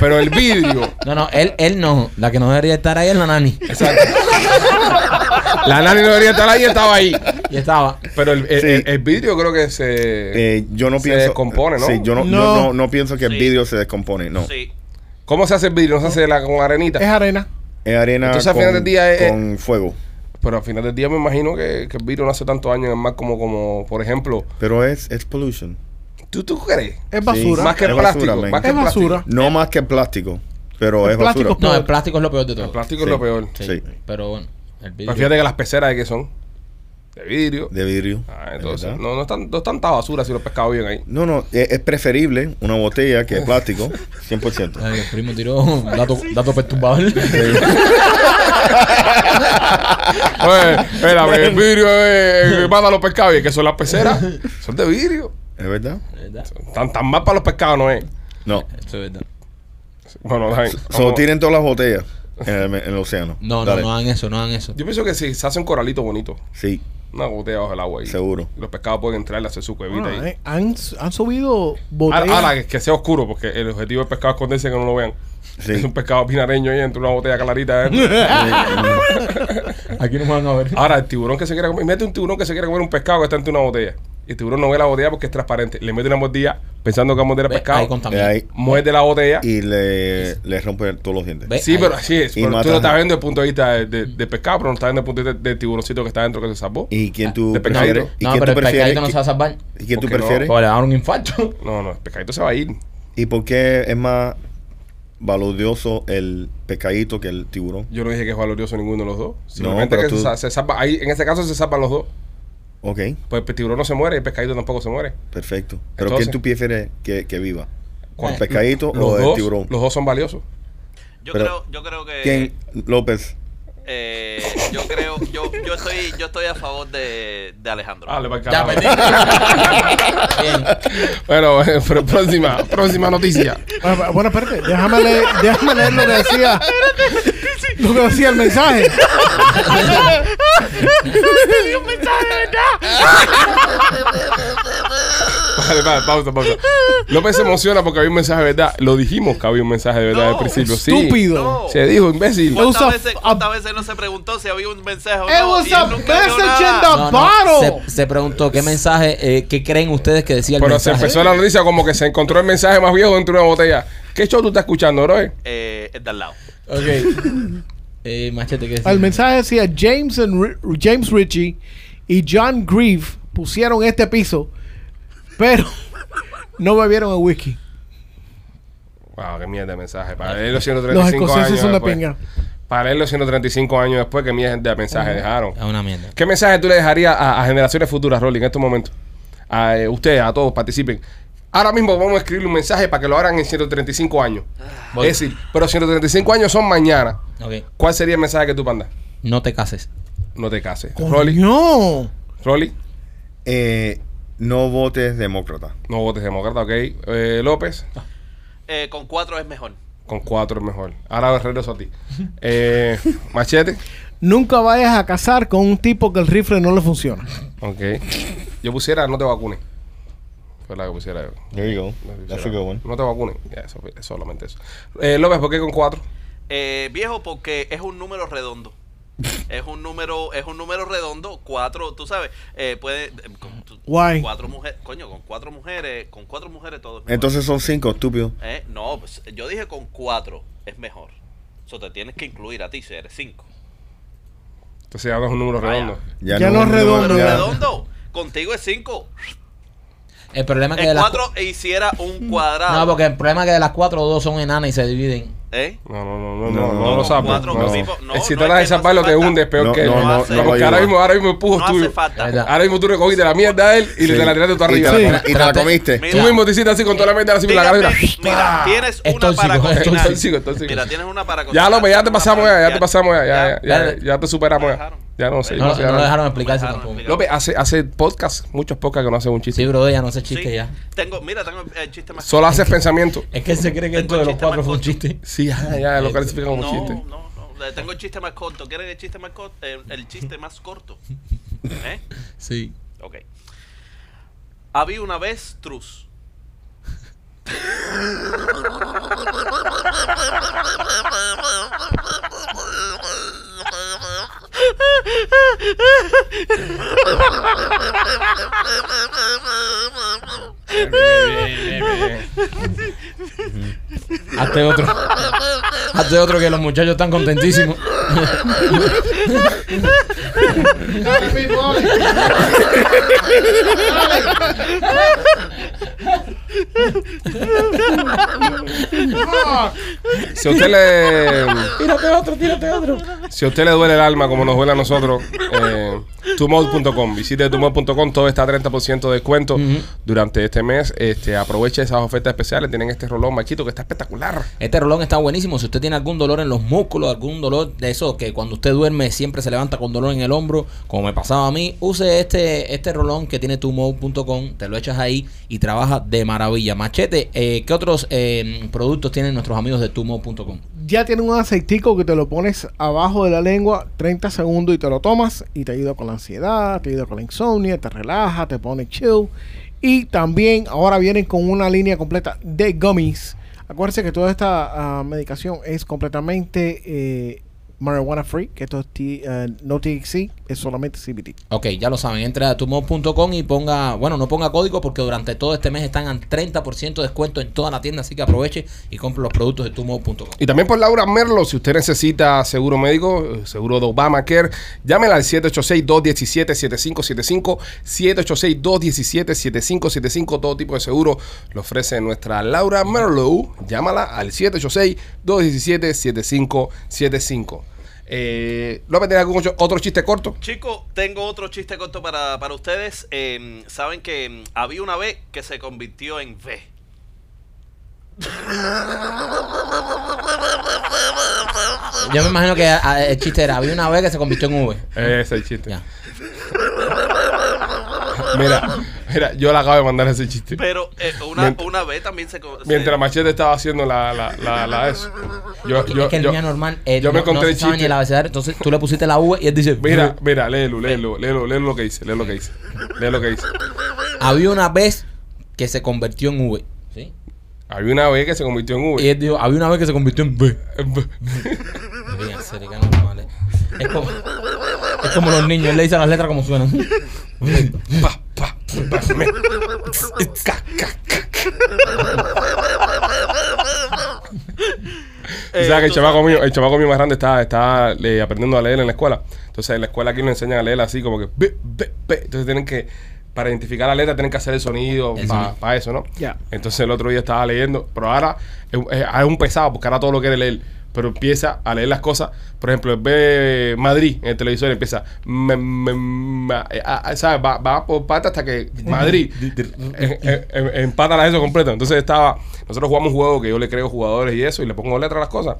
Pero el vidrio, No, no, él, él no. La que no debería estar ahí es la nani. exacto. la nani no debería estar ahí y estaba ahí. Y estaba. Pero el, el- Sí. el- el vidrio creo que se. Eh, yo no se pienso. descompone, ¿no? Sí, yo no, yo No. no, no pienso que el vidrio se descompone. No. Sí. ¿Cómo se hace el vidrio? ¿No se hace la, con arenita? Es arena. Es arena Entonces, al con, final del día es- con fuego. Pero al final del día me imagino que, que el vidrio no hace tanto daño en el mar como, como por ejemplo. Pero es, es pollution. ¿Tú, tú crees? Es basura. Más que Es el basura, plástico. man. más que Es el plástico. basura. No más que el plástico. Pero El es plástico basura. No, el plástico es lo peor de todo. El plástico Sí. es lo peor. Sí, Sí. Pero bueno, el vidrio. Pero fíjate que las peceras de qué son. De vidrio. De vidrio. Ah, ¿de entonces, no, no, están, no es tanta basura si los pescados viven ahí. No, no, es, es preferible una botella que plástico, 100%. Ay, el primo tiró un dato, dato perturbador. Oye, espera, el vidrio es, es- mata a los pescados y que son las peceras. Son de vidrio. ¿Es verdad? ¿Verdad? Tan, tan mal para los pescados no es. No. Eso es verdad. Bueno, Solo vamos. tiren todas las botellas en el, en el océano. No, no, Dale. no hagan eso, no hagan eso. Yo pienso que si se hace un coralito bonito, Sí, una botella bajo el agua ahí. seguro. Y los pescados pueden entrar y hacer su cuevita Ah, ahí. eh, han, han subido botellas. ahora que, que sea oscuro, porque el objetivo del pescado es esconderse que no lo vean. Sí. Es un pescado pinareño ahí entre una botella clarita. ¿eh? Aquí no me van a ver. Ahora, el tiburón que se quiere comer, mete un tiburón que se quiere comer un pescado que está entre una botella. Y el tiburón no ve la botella porque es transparente. Le mete una mordida pensando que va a morder el Ve, pescado. ahí Eh, Muerde la botella. y le, le rompe todos los dientes. Ve. sí, ahí. pero así es. Y Pero tú lo estás viendo desde el punto de vista de- de- del pescado, pero no estás viendo desde el punto de vista del tiburoncito que está dentro que se salvó. ¿Y quién tú de prefieres? pescadito. ¿Y no, quién pero tú el prefieres? pescadito no se va a salvar. ¿Y quién tú ¿Por qué no? prefieres? Pues le va a dar un infarto. No, no, el pescadito se va a ir. ¿Y por qué es más valioso el pescadito que el tiburón? Yo no dije que es valorioso ninguno de los dos. Simplemente pero que tú- se, se salva. Ahí, en ese caso se salvan los dos. Ok, Pues el tiburón no se muere y el pescadito tampoco se muere. perfecto. ¿Pero Entonces- quién tú prefieres que, que viva? ¿Cuál? ¿El pescadito Los o el dos, tiburón? los dos son valiosos. Yo Pero- creo, yo creo que. ¿Quién? López. eh, yo creo, yo, yo estoy, yo estoy a favor de, de Alejandro. Dale, para el Ya perdí. Bien. Bueno, eh, pero próxima, próxima noticia. Ah, Bueno, espérate, déjame leer, déjame leer lo que decía. Lo que decía el mensaje. Vale, vale, pausa, pausa. López se emociona porque había un mensaje de verdad. Lo dijimos que había un mensaje de verdad No, al principio. Sí. Estúpido. No. Se dijo, imbécil. It was ¿Cuántas a- veces, a- cuántas veces no se preguntó si había un mensaje o no? was y él a nunca dijo message in nada. the- No, no, bottle. se, se preguntó qué mensaje, eh, qué creen ustedes que decía el Pero se mensaje. empezó la noticia como que se encontró el mensaje más viejo dentro de una botella. ¿Qué show tú estás escuchando, bro? Eh, es de al lado. Ok. Eh, machete, ¿qué decía? El mensaje decía James, and James Ritchie y John Grieve pusieron este piso, pero no bebieron el whisky. Wow, qué mierda de mensaje. Para leer los Los 135 escoceses años. son después. pinga. Para leer los 135 años después, qué mierda de mensaje dejaron. Es una mierda. ¿Qué mensaje tú le dejarías a, a generaciones futuras, Rolly, en estos momentos? A eh, ustedes, a todos, participen. Ahora mismo vamos a escribirle un mensaje para que lo hagan en 135 años. Voy. Es decir, pero 135 años son mañana. Ok. ¿Cuál sería el mensaje que tú mandas? No te cases. No te cases. Rolly, No. Rolly, Eh, no votes demócrata. no votes demócrata, ok. Eh, López, Eh, con cuatro es mejor. con cuatro es mejor. Ahora regreso a ti. Eh, machete, Nunca vayas a casar con un tipo que el rifle no le funciona. ok. Yo pusiera no te vacunes. La que pusiera yo. There you go. No That's a good one. No te eso, es solamente eso. Eh, López, ¿por qué con cuatro? Eh, viejo, porque es un número redondo. es un número, es un número redondo. Cuatro, tú sabes, eh, puede. eh, con tu- Why? Cuatro mujeres, coño, con cuatro mujeres, con cuatro mujeres todo es mejor. Entonces son cinco, estúpido. Eh, no, pues, yo dije con cuatro es mejor. Eso te tienes que incluir a ti si eres cinco. Entonces ya no es un número Vaya. redondo. Ya no es un redondo. Redondo. Contigo es 5. El problema es que de En las 4 hiciera un cuadrado. No, porque el problema es que de las cuatro, dos son enanas y se dividen. ¿Eh? No, no, no, no, No, no, no, lo sabes. cuatro, No. tipo, no, si no tratas es de que te falta. hundes peor No, que no, él. no, hace- no lo Porque ahora mismo, ahora mismo empujo No tuyo. Ahora mismo tú recogiste la mierda de él y le Sí. te la tiraste tú arriba. te Sí. la, y te la comiste. Mira. Tú mismo te hiciste así con toda la mierda así por la Tírate- cabeza. mira, tienes Es una para es cocinar. es. Mira, tienes una para Ya, cocinar. López, ya te pasamos ya, ya te pasamos ya, ya, ya, ya, ya te superamos ya. Ya no sé. No, no sé, no ya lo no. dejaron explicarse dejaron tampoco. explicar. López hace, hace podcast, muchos podcasts que no hace un chiste. Sí, bro, ya no sé Sí, chiste ya. Tengo, mira, tengo el chiste más Solo haces pensamiento. Es que él se cree que esto de los cuatro fue un chiste. Sí, ya, ya lo clasifican como no, chiste. No, no, tengo el chiste más corto. ¿Quieren el chiste más corto? El, el chiste más corto. ¿Eh? Sí. Ok. Había una vez Trus. Hazte otro. Hazte otro que los muchachos están contentísimos. Si a usted le. tírate otro, tírate otro. Si a usted le duele el alma como nos duele a nosotros, eh, tumod.com. Visite tumod.com, todo está a 30% de descuento durante este mes. Este, aproveche esas ofertas especiales. Tienen este rolón maquito que está espectacular. Este rolón está buenísimo. Si usted tiene algún dolor en los músculos, algún dolor de eso, que cuando usted duerme siempre se levanta con dolor en el hombro, como me pasaba a mí, use este, este rolón que tiene tumode.com, te lo echas ahí y trabaja de maravilla. Machete, eh, ¿qué otros eh, productos tienen nuestros amigos de tumode.com? Ya tiene un aceitico que te lo pones abajo de la lengua 30 segundos y te lo tomas y te ayuda con ansiedad, te ayuda con la insomnia, te relaja, te pone chill. Y también ahora vienen con una línea completa de gummies. Acuérdense que toda esta ah, medicación es completamente eh, marijuana free, que esto es T- eh, no THC, es solamente CBD. Ok, ya lo saben, entre a tumod.com y ponga, bueno, no ponga código porque durante todo este mes están al 30% de descuento en toda la tienda, así que aproveche y compre los productos de tumod.com. Y también por Laura Merlo, si usted necesita seguro médico, eh, seguro de Obamacare, llámela al 786-217-7575, 786-217-7575, todo tipo de seguro lo ofrece nuestra Laura Merlo. Llámala al 786-217-7575. Eh, López, ¿tiene algún otro- chiste corto? Chicos, tengo otro chiste corto para, para ustedes. Eh, Saben que mm, había una B que se convirtió en V. Yo me imagino que ah, el chiste era, había una vez que se convirtió en V. Ese es el chiste. Ya. Mira, mira, yo le acabo de mandar ese chiste. Pero eh, una, Mientras- una B también se... co- se- Mientras Machete estaba haciendo la, la, la, la eso. Yo, yo, es que el yo- mío normal eh, yo me no, no encontré se el sabe ni chiste. el abecedario, entonces tú le pusiste la V y él dice, Mira, mira, léelo, léelo, léelo, léelo lo que dice, léelo lo que dice. Léelo lo que dice. había una vez que se convirtió en V. ¿Sí? Había una vez que se convirtió en Y V. él dijo, había una vez que se convirtió en V. Bien, serio, que normal, eh. Es como, es como los niños, él le dice las letras como suenan. Pa, O sea que el chamaco mío, el chamaco mío más grande está, está eh, aprendiendo a leer en la escuela. Entonces en la escuela aquí lo enseñan a leer así como que be, be, be. Entonces tienen que, para identificar la letra, tienen que hacer el sonido para eso, ¿no? Entonces el otro día estaba leyendo, pero ahora es, es- es un pesado porque ahora todo lo quiere leer. Pero empieza a leer las cosas. Por ejemplo, ve Madrid en el televisor y empieza. me- me- ma- eh, ah, ah, ¿sabes? Va, va por parte hasta que Madrid empata la eso completo. Entonces estaba. Nosotros jugamos un juego que yo le creo jugadores y eso y le pongo letras a las cosas.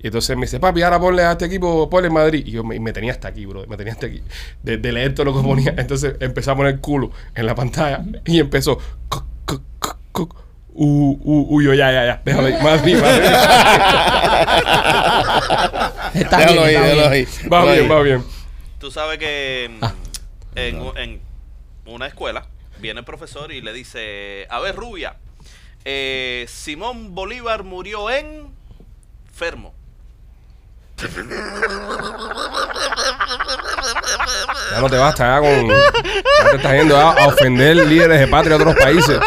Y entonces me dice, papi, ahora ponle a este equipo, ponle Madrid. Y yo me, me tenía hasta aquí, bro. Me tenía hasta aquí. De, de leer todo lo que ponía. Entonces empecé a poner culo en la pantalla. Y empezó. Uh, uh, yo, ya, ya, ya. Déjame ir. Madrid, Madrid. Está Déjalo ahí, bien, está déjalo bien. ahí. Va Déjalo bien, ahí. va bien. Tú sabes que Ah. en, u- en una escuela viene el profesor y le dice, a ver, rubia, eh, Simón Bolívar murió en Fermo. Ya no te basta, ya con. Ya te estás yendo a, a ofender líderes de patria de otros países.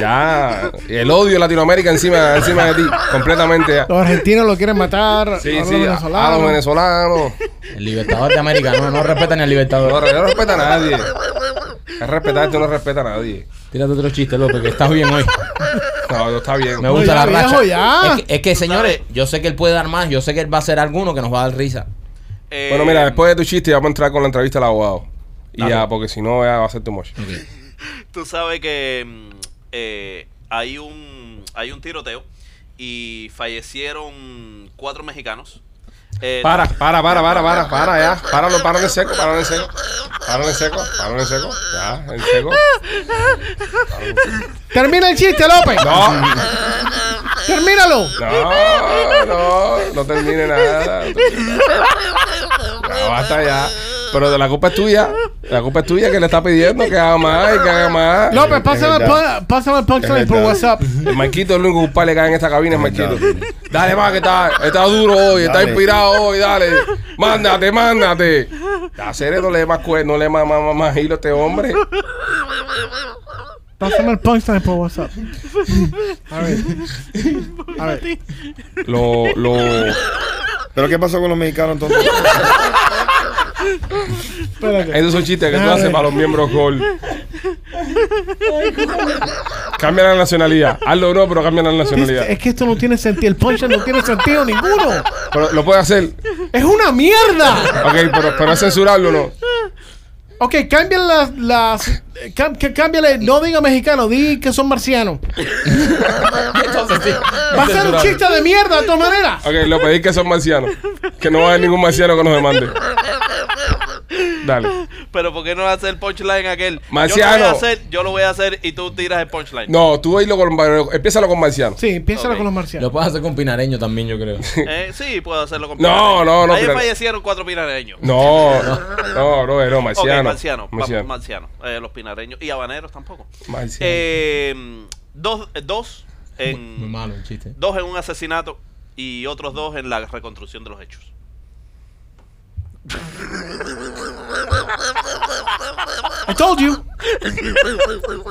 Ya, el odio de Latinoamérica encima, encima de ti, completamente. ya. Los argentinos lo quieren matar. Sí, a los sí, a, a venezolanos. los venezolanos. El libertador de América, no, no respeta ni al No, libertador. no respeta a nadie. Es respetarte, no respeta a nadie. Tírate otro chiste, López, que estás bien hoy. No, no está bien. Me gusta ya, la racha. viejo, ya. Es, que, es que, señores, yo sé que él puede dar más. Yo sé que él va a hacer alguno que nos va a dar risa. Eh, Bueno, mira, después de tu chiste vamos a entrar con la entrevista al abogado. Y Dale. ya, porque si no, ya va a ser tu much. Tú sabes que mm, eh, hay un hay un tiroteo y fallecieron cuatro mexicanos. Eh, Para, para, para, para, para, para, ya. Páralo, páralo en seco, páralo en seco. Páralo en seco, páralo en seco. Ya, en seco. Termina el chiste, López. No, Termínalo. no, no, no termine nada. no termine nada. Ya, basta ya. Pero de la culpa es tuya. La culpa es tuya que le está pidiendo que haga más y que haga más. López, Es pásame, el pásame el punchline Es por. WhatsApp. El Marquito, el único culpable que hay en esta cabina es Marquito. Dale más que está, está duro hoy, está Dale. inspirado hoy, dale. Mándate, mándate. Hacer no le dé más cue- no le dé más, más, más, más hilo a este hombre. Pásame el punchline por WhatsApp. A ver. A ver. Lo, lo, ¿Pero qué pasó con los mexicanos entonces? Espérate. esos son chistes que tú haces para los miembros Gold. Cambia la nacionalidad. Hazlo no, pero cambia la nacionalidad. Es que esto no tiene sentido. El punchline no tiene sentido ninguno. Pero lo puedes hacer. Es una mierda. Ok, pero, pero es censurarlo, ¿no? Ok, cámbiale las. las cam- que cámbiale, no diga mexicano, di que son marcianos. Entonces, sí. Va a ser un chiste de mierda de todas maneras. Ok, lo pedí que son marcianos. Que no va a haber ningún marciano que nos demande. Dale. Pero ¿por qué no hacer el punchline aquel? Marciano. Yo lo voy a hacer, yo lo voy a hacer y tú tiras el punchline. No, tú oílo con. Empiézalo con marciano. Sí, empieza Ok. con los Lo marcianos. puedes hacer con pinareño también, yo creo. Eh, sí, puedo hacerlo con No, pinareños. no, no, Ayer fallecieron cuatro pinareños. No, no, no, no, no, marciano. Ok, marciano. Vamos, Marciano. marciano. Eh, los pinareños. Y habaneros tampoco. Marciano. Eh, dos, dos Muy en malo el chiste. dos en un asesinato y otros dos en la reconstrucción de los hechos. I told you.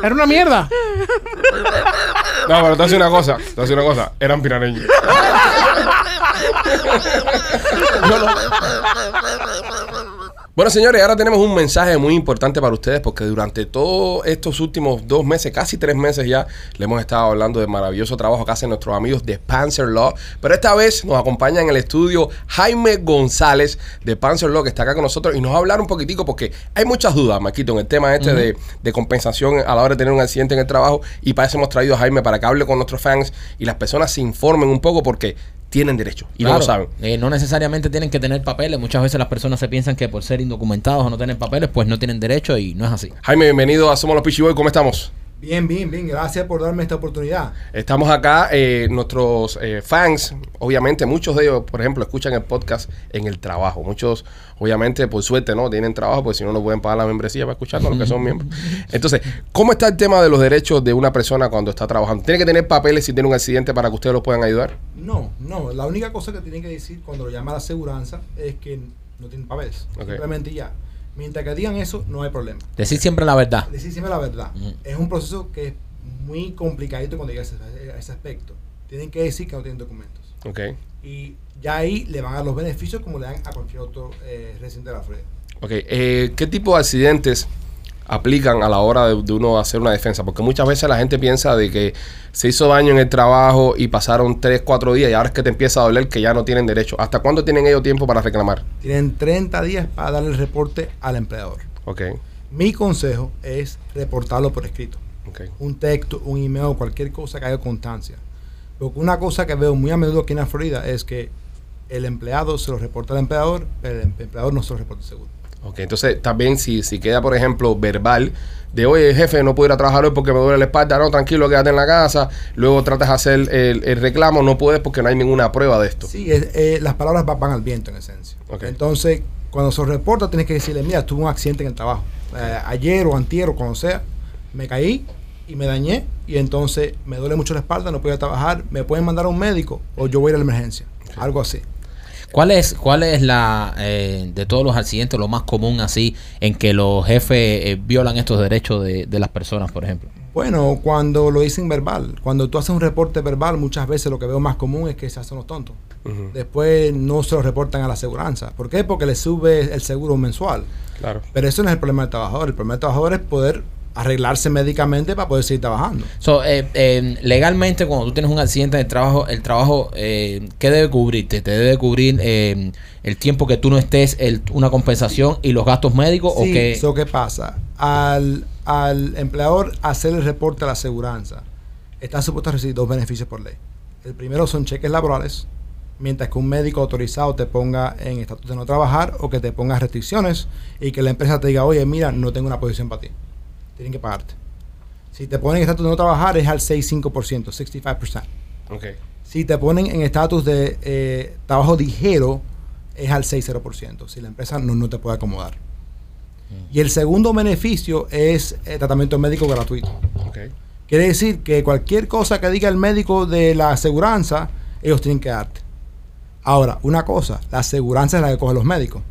Era una mierda. No, pero te hace una cosa, te hace una cosa. Eran pirareños. Bueno, señores, ahora tenemos un mensaje muy importante para ustedes porque durante todos estos últimos dos meses, casi tres meses ya, le hemos estado hablando del maravilloso trabajo que hacen nuestros amigos de Panzer Law. Pero esta vez nos acompaña en el estudio Jaime González de Panzer Law, que está acá con nosotros y nos va a hablar un poquitico porque hay muchas dudas, Maquito, en el tema este de, de compensación a la hora de tener un accidente en el trabajo. Y para eso hemos traído a Jaime para que hable con nuestros fans y las personas se informen un poco porque tienen derecho y no lo saben. eh, no necesariamente tienen que tener papeles. Muchas veces las personas se piensan que por ser indocumentados o no tener papeles, pues no tienen derecho y no es así. Jaime, bienvenido a Somos los Pichiboy, ¿cómo estamos? Bien, bien, bien. Gracias por darme esta oportunidad. Estamos acá, eh, nuestros eh, fans, obviamente muchos de ellos, por ejemplo, escuchan el podcast en el trabajo. Muchos, obviamente, por suerte, ¿no? Tienen trabajo, porque si no, no pueden pagar la membresía para escucharnos, los que son miembros. Entonces, ¿cómo está el tema de los derechos de una persona cuando está trabajando? ¿Tiene que tener papeles si tiene un accidente para que ustedes lo puedan ayudar? No, no. La única cosa que tienen que decir cuando lo llama la aseguranza es que no tienen papeles. Simplemente ya. Mientras que digan eso, no hay problema. Decir siempre la verdad. Decir siempre la verdad. Es un proceso que es muy complicadito cuando llega a ese, a ese aspecto. Tienen que decir que no tienen documentos. Ok. Y ya ahí le van a dar los beneficios como le dan a cualquier otro eh, residente de la Florida. Ok. Eh, ¿Qué tipo de accidentes aplican a la hora de, de uno hacer una defensa? Porque muchas veces la gente piensa de que se hizo daño en el trabajo y pasaron 3, 4 días y ahora es que te empieza a doler que ya no tienen derecho. ¿Hasta cuándo tienen ellos tiempo para reclamar? Tienen 30 días para darle el reporte al empleador. Ok. Mi consejo es reportarlo por escrito. Un texto, un email, cualquier cosa que haya constancia. Porque una cosa que veo muy a menudo aquí en la Florida es que el empleado se lo reporta al empleador, pero el empleador no se lo reporta al seguro. Ok, entonces también si, si queda, por ejemplo, verbal de, oye, jefe, no puedo ir a trabajar hoy porque me duele la espalda, no, tranquilo, quédate en la casa, luego tratas de hacer el, el reclamo, no puedes porque no hay ninguna prueba de esto. Sí, es- eh, las palabras va- van al viento en esencia. Entonces, cuando se reporta, tienes que decirle, mira, tuve un accidente en el trabajo. Eh, ayer o antier o cuando sea, me caí y me dañé y entonces me duele mucho la espalda, no puedo ir a trabajar, me pueden mandar a un médico o yo voy a ir a la emergencia. Algo así. ¿Cuál es, cuál es la, eh, de todos los accidentes, lo más común así, en que los jefes eh, violan estos derechos de, de las personas, por ejemplo? Bueno, cuando lo dicen verbal, cuando tú haces un reporte verbal, muchas veces lo que veo más común es que se hacen los tontos. Después no se lo reportan a la aseguranza. ¿Por qué? Porque le sube el seguro mensual. Claro. Pero eso no es el problema del trabajador. El problema del trabajador es poder arreglarse médicamente para poder seguir trabajando. So, eh, eh, legalmente, cuando tú tienes un accidente de trabajo, el trabajo, eh, ¿qué debe cubrirte? ¿Te debe cubrir eh, el tiempo que tú no estés, el- una compensación y los gastos médicos? ¿O qué? so, ¿qué pasa? Al, al empleador hacer el reporte a la aseguranza, está supuesto a recibir dos beneficios por ley. El primero son cheques laborales, mientras que un médico autorizado te ponga en estatus de no trabajar o que te ponga restricciones y que la empresa te diga, oye, mira, no tengo una posición para ti. Tienen que pagarte. Si te ponen en estatus de no trabajar es al 65%, 65%. Ok. Si te ponen en estatus de eh, trabajo ligero, es al 60%. Si la empresa no, no te puede acomodar. Y el segundo beneficio es eh, tratamiento médico gratuito. Ok. Quiere decir que cualquier cosa que diga el médico de la aseguranza, ellos tienen que darte. Ahora, una cosa, la aseguranza es la que coge los médicos.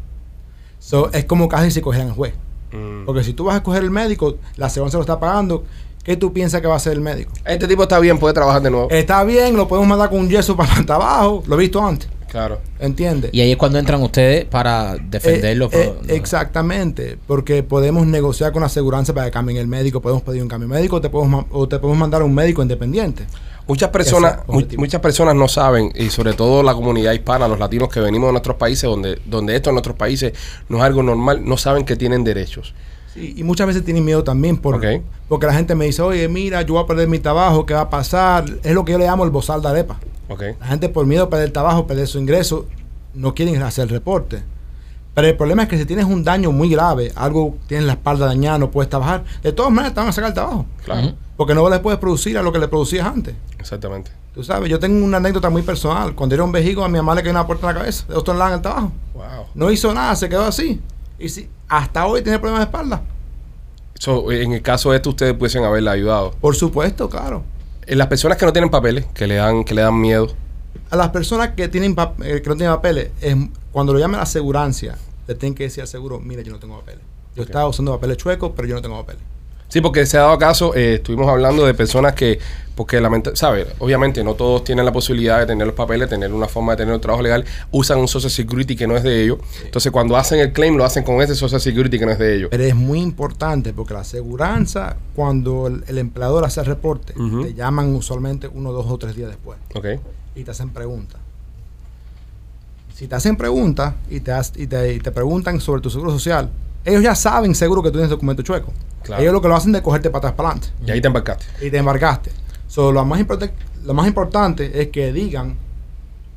So, es como casi si cogieran el juez. Mm. Porque si tú vas a coger el médico, la aseguranza lo está pagando, ¿qué tú piensas que va a hacer el médico? Este tipo está bien, puede trabajar de nuevo. Está bien, lo podemos mandar con un yeso para abajo, lo he visto antes, Claro. ¿entiendes? Y ahí es cuando entran ustedes para defenderlo. Eh, eh, exactamente, porque podemos negociar con la aseguranza para que cambien el médico, podemos pedir un cambio médico, te podemos, o te podemos mandar a un médico independiente. Muchas personas, mu- muchas personas no saben, y sobre todo la comunidad hispana, los latinos que venimos de nuestros países, donde, donde esto en nuestros países no es algo normal, no saben que tienen derechos. Sí, y muchas veces tienen miedo también por, porque la gente me dice, oye, mira, yo voy a perder mi trabajo, ¿qué va a pasar? Es lo que yo le llamo el bozal de arepa. La gente por miedo a perder el trabajo, perder su ingreso, no quieren hacer el reporte. Pero el problema es que si tienes un daño muy grave, algo tienes la espalda dañada, no puedes trabajar, de todas maneras te van a sacar el trabajo. Claro. Porque no le puedes producir a lo que le producías antes. Exactamente. Tú sabes, yo tengo una anécdota muy personal. Cuando era un vejigo, a mi mamá le cayó una puerta en la cabeza. De otro lado en el trabajo. Wow. No hizo nada, se quedó así. Y si, hasta hoy tiene problemas de espalda. So, en el caso de esto, ustedes pudiesen haberla ayudado. Por supuesto, claro. En las personas que no tienen papeles, que le dan, que le dan miedo. A las personas que tienen eh, que no tienen papeles, es, cuando lo llamen a la asegurancia, le tienen que decir al seguro, mira, yo no tengo papeles. Yo estaba usando papeles chuecos, pero yo no tengo papeles. Sí, porque se ha dado caso, eh, estuvimos hablando de personas que, porque ¿sabes? Obviamente no todos tienen la posibilidad de tener los papeles, tener una forma de tener un trabajo legal, usan un Social Security que no es de ellos. Entonces cuando hacen el claim lo hacen con ese Social Security que no es de ellos. Pero es muy importante porque la aseguranza, cuando el, el empleador hace el reporte, Ujú. te llaman usualmente uno, dos o tres días después. ¿Ok? Y te hacen preguntas. Si te hacen preguntas y te, has- y te, y te preguntan sobre tu seguro social, ellos ya saben seguro que tú tienes documento chueco. Claro. Ellos lo que lo hacen es cogerte para atrás para adelante Y ahí te embarcaste. y te embarcaste. So, lo, más lo más importante es que digan,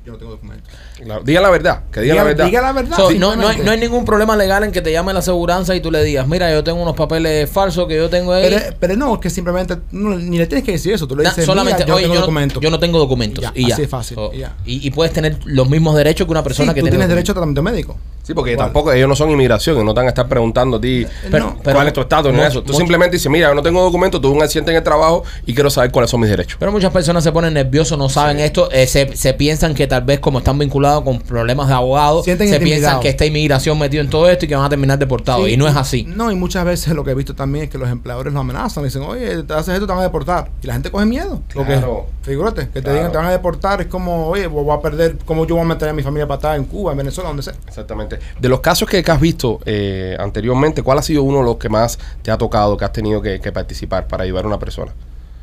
yo no tengo documento. Claro. Digan la verdad, que digan la verdad. Diga la verdad. So, no, no, hay, simplemente. no hay ningún problema legal en que te llame la aseguranza y tú le digas, mira, yo tengo unos papeles falsos que yo tengo ahí. pero, pero no, es que simplemente no, ni le tienes que decir eso. Tú le dices, solamente, "Mira, yo no oye, tengo yo, documento. no, yo no tengo documentos. Ya, y ya. así es fácil, So, y ya. y, y puedes tener los mismos derechos que una persona Sí, que tú tiene tienes derecho a documentos. tratamiento médico. Sí, porque tampoco ellos no son inmigración y no te van a estar preguntando a ti Pero- pero- cuál es tu estatus ni eso. Tú mucho- simplemente dices, mira, yo no tengo documento, tuve un accidente en el trabajo y quiero saber cuáles son mis derechos. Pero muchas personas se ponen nerviosos, no saben esto, eh, se, se piensan que tal vez como están vinculados con problemas de abogados, Sienten se piensan que está inmigración metido en todo esto y que van a terminar deportados. Sí, y no es así. No, y muchas veces lo que he visto también es que los empleadores los amenazan. Dicen, oye, te haces esto, te van a deportar. Y la gente coge miedo. Porque, Claro. figúrate, que te Claro. digan, te van a deportar. Es como, oye, voy a perder, ¿cómo yo voy a meter a mi familia para atrás en Cuba, en Venezuela, donde sea? Exactamente. De los casos que, que has visto eh, anteriormente, ¿cuál ha sido uno de los que más te ha tocado, que has tenido que, que participar para ayudar a una persona?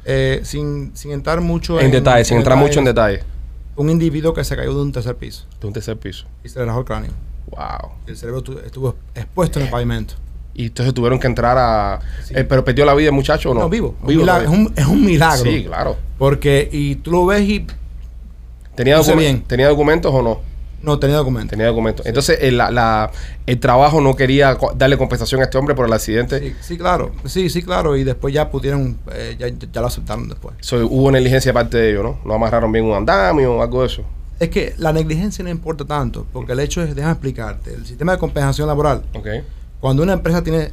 Eh, sin, sin entrar mucho En, detalle, sin entrar mucho en detalles, detalle. Un individuo que se cayó de un tercer piso De un tercer piso. y se le rajó el cráneo. Wow. El cerebro tu- estuvo expuesto en el pavimento. Y entonces tuvieron que entrar a... eh, ¿Pero perdió la vida el muchacho o no? No, vivo. Un Vivo milagro, es, un, es un milagro. Sí, claro. Porque, y tú lo ves y ¿Tenía, bien. ¿Tenía documentos o no? No tenía documento. Tenía documentos. Entonces, el, la- la- el trabajo no quería darle compensación a este hombre por el accidente. Sí, sí, claro. Sí, sí, claro. Y después ya pudieron, eh, ya, ya lo aceptaron después. So, hubo negligencia de parte de ellos, ¿no? No amarraron bien un andamio o algo de eso. Es que la negligencia no importa tanto, porque el hecho es, déjame explicarte, el sistema de compensación laboral, Ok. cuando una empresa tiene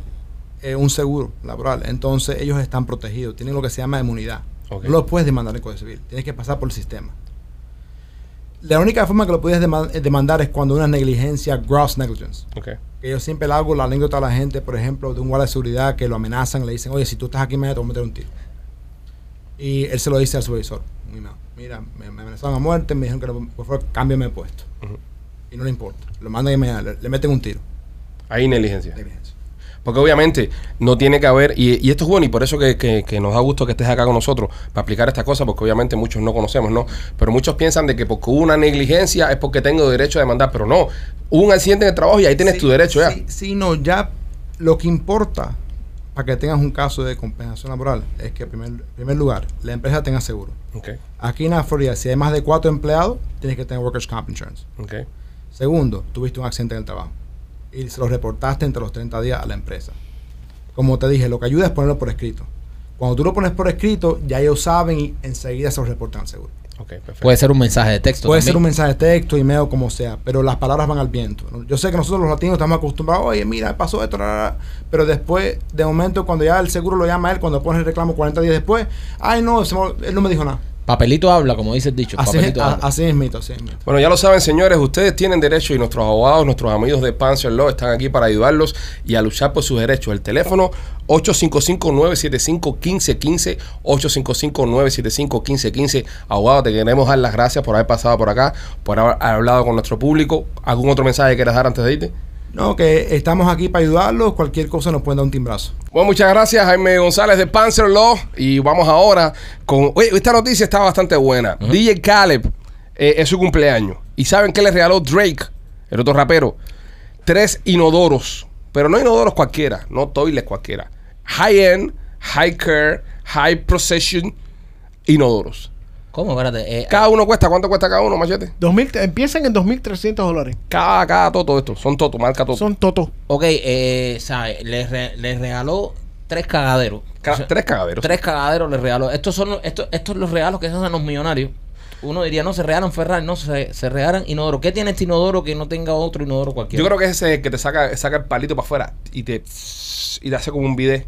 eh, un seguro laboral, entonces ellos están protegidos, tienen lo que se llama inmunidad. Ok. No lo puedes demandar en Código Civil, tienes que pasar por el sistema. La única forma que lo puedes eh, demandar es cuando una negligencia, gross negligence. Que yo siempre le hago la anécdota a la gente, por ejemplo, de un guardia de seguridad que lo amenazan, le dicen, oye, si tú estás aquí, mañana te voy a meter un tiro. Y él se lo dice al supervisor. Mira, me, me amenazaron a muerte, me dijeron que por favor cámbiame de puesto. Y no le importa. Lo mandan y mañana, le, le meten un tiro. Hay negligencia. Negligencia. Porque obviamente no tiene que haber, y, y esto es bueno, y por eso que, que- que nos da gusto que estés acá con nosotros para aplicar estas cosas, porque obviamente muchos no conocemos, ¿no? Pero muchos piensan de que porque hubo una negligencia es porque tengo derecho a demandar, pero no. Hubo un accidente en el trabajo y ahí tienes Sí, tu derecho ya. Sí, sí, no, ya lo que importa para que tengas un caso de compensación laboral es que, en primer, primer lugar, la empresa tenga seguro. Ok, Aquí en la Florida, si hay más de cuatro empleados, tienes que tener Workers' Comp Insurance. ok. Segundo, tuviste un accidente en el trabajo y se lo reportaste entre los 30 días a la empresa. Como te dije, lo que ayuda es ponerlo por escrito. Cuando tú lo pones por escrito, ya ellos saben y enseguida se lo reportan al seguro. Puede ser un mensaje de texto. Puede ser un mensaje de texto, email, como sea, pero las palabras van al viento. ¿no? Yo sé que nosotros los latinos estamos acostumbrados, oye, mira, pasó esto, ra, ra, ra", pero después, de momento, cuando ya el seguro lo llama a él, cuando pones el reclamo 40 días después, ay, no, él no me dijo nada. Papelito habla, como dice el dicho. Así, a- habla. así es mito, así es mito. Bueno, ya lo saben, señores, ustedes tienen derecho y nuestros abogados, nuestros amigos de Panzer Law están aquí para ayudarlos y a luchar por sus derechos. El teléfono 855-975-1515, 855-975-1515. Abogado, te queremos dar las gracias por haber pasado por acá, por haber hablado con nuestro público. ¿Algún otro mensaje que quieras dar antes de irte? No, que estamos aquí para ayudarlos, cualquier cosa nos pueden dar un timbrazo. Bueno, muchas gracias, Jaime González de Panzer Law. Y vamos ahora con. Oye, esta noticia está bastante buena. DJ Caleb eh, es su cumpleaños. ¿Y saben qué le regaló Drake, el otro rapero? Tres inodoros. Pero no inodoros cualquiera, no toilets cualquiera. High-end, high care, high procession inodoros. ¿Cómo? Espérate. eh, Cada uno cuesta, ¿cuánto cuesta cada uno, machete? 2000, empiezan en 2.300 dólares. Cada, cada toto esto. Son toto, marca toto. Son toto. ok, eh, ¿sabe? Le, re- le regaló tres cagaderos. Ca- O sea, tres cagaderos. Tres cagaderos le regaló. Estos son los- estos, estos los regalos que se hacen los millonarios. Uno diría, no, se regalan Ferrari, no, se, se regalan inodoro. ¿Qué tiene este inodoro que no tenga otro inodoro cualquiera? Yo creo que es ese que te saca, saca el palito para afuera y te, y te hace como un bidet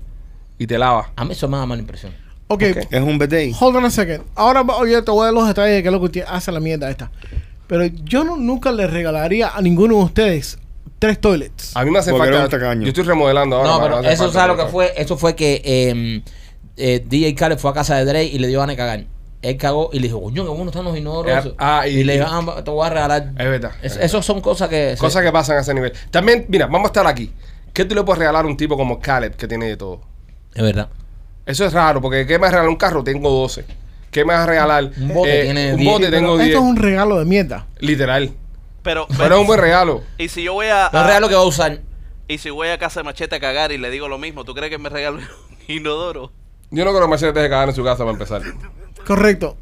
y te lava. A mí eso me da mala impresión. Ok, Ok. Es un BD. hold on a second. Ahora va- oye, te voy a dar los detalles de qué es lo que tie- hace la mierda esta. Pero yo no, nunca le regalaría a ninguno de ustedes tres toilets. A mí me hace Porque falta. era un tacaño. Yo estoy remodelando ahora. no, pero eso falta, sabe lo que fue. Eso fue que eh, eh, DJ Khaled fue a casa de Dre y le dio de cagar. Él cagó y le dijo, coño, qué bueno están los inodoros. Eh, esos". ah, y- y, le dijo, ah, te voy a regalar. Es verdad. Es- es verdad. Esos son cosas que. Cosas que pasan a ese nivel. También, mira, vamos a estar aquí. ¿Qué tú le puedes regalar a un tipo como Caleb que tiene de todo? Es verdad. Eso es raro, porque ¿qué me vas a regalar un carro? Tengo 12. ¿Qué me vas a regalar? Un bote tiene Un 10. bote Pero tengo esto 10. es un regalo de mierda. Literal. Pero, Pero es un buen regalo. y si yo voy a, Los a- regalos que va a usar. y si voy a casa de machete a cagar y le digo lo mismo, ¿tú crees que me regalo un inodoro? Yo no creo que Mercedes deje cagar en su casa para empezar. Correcto.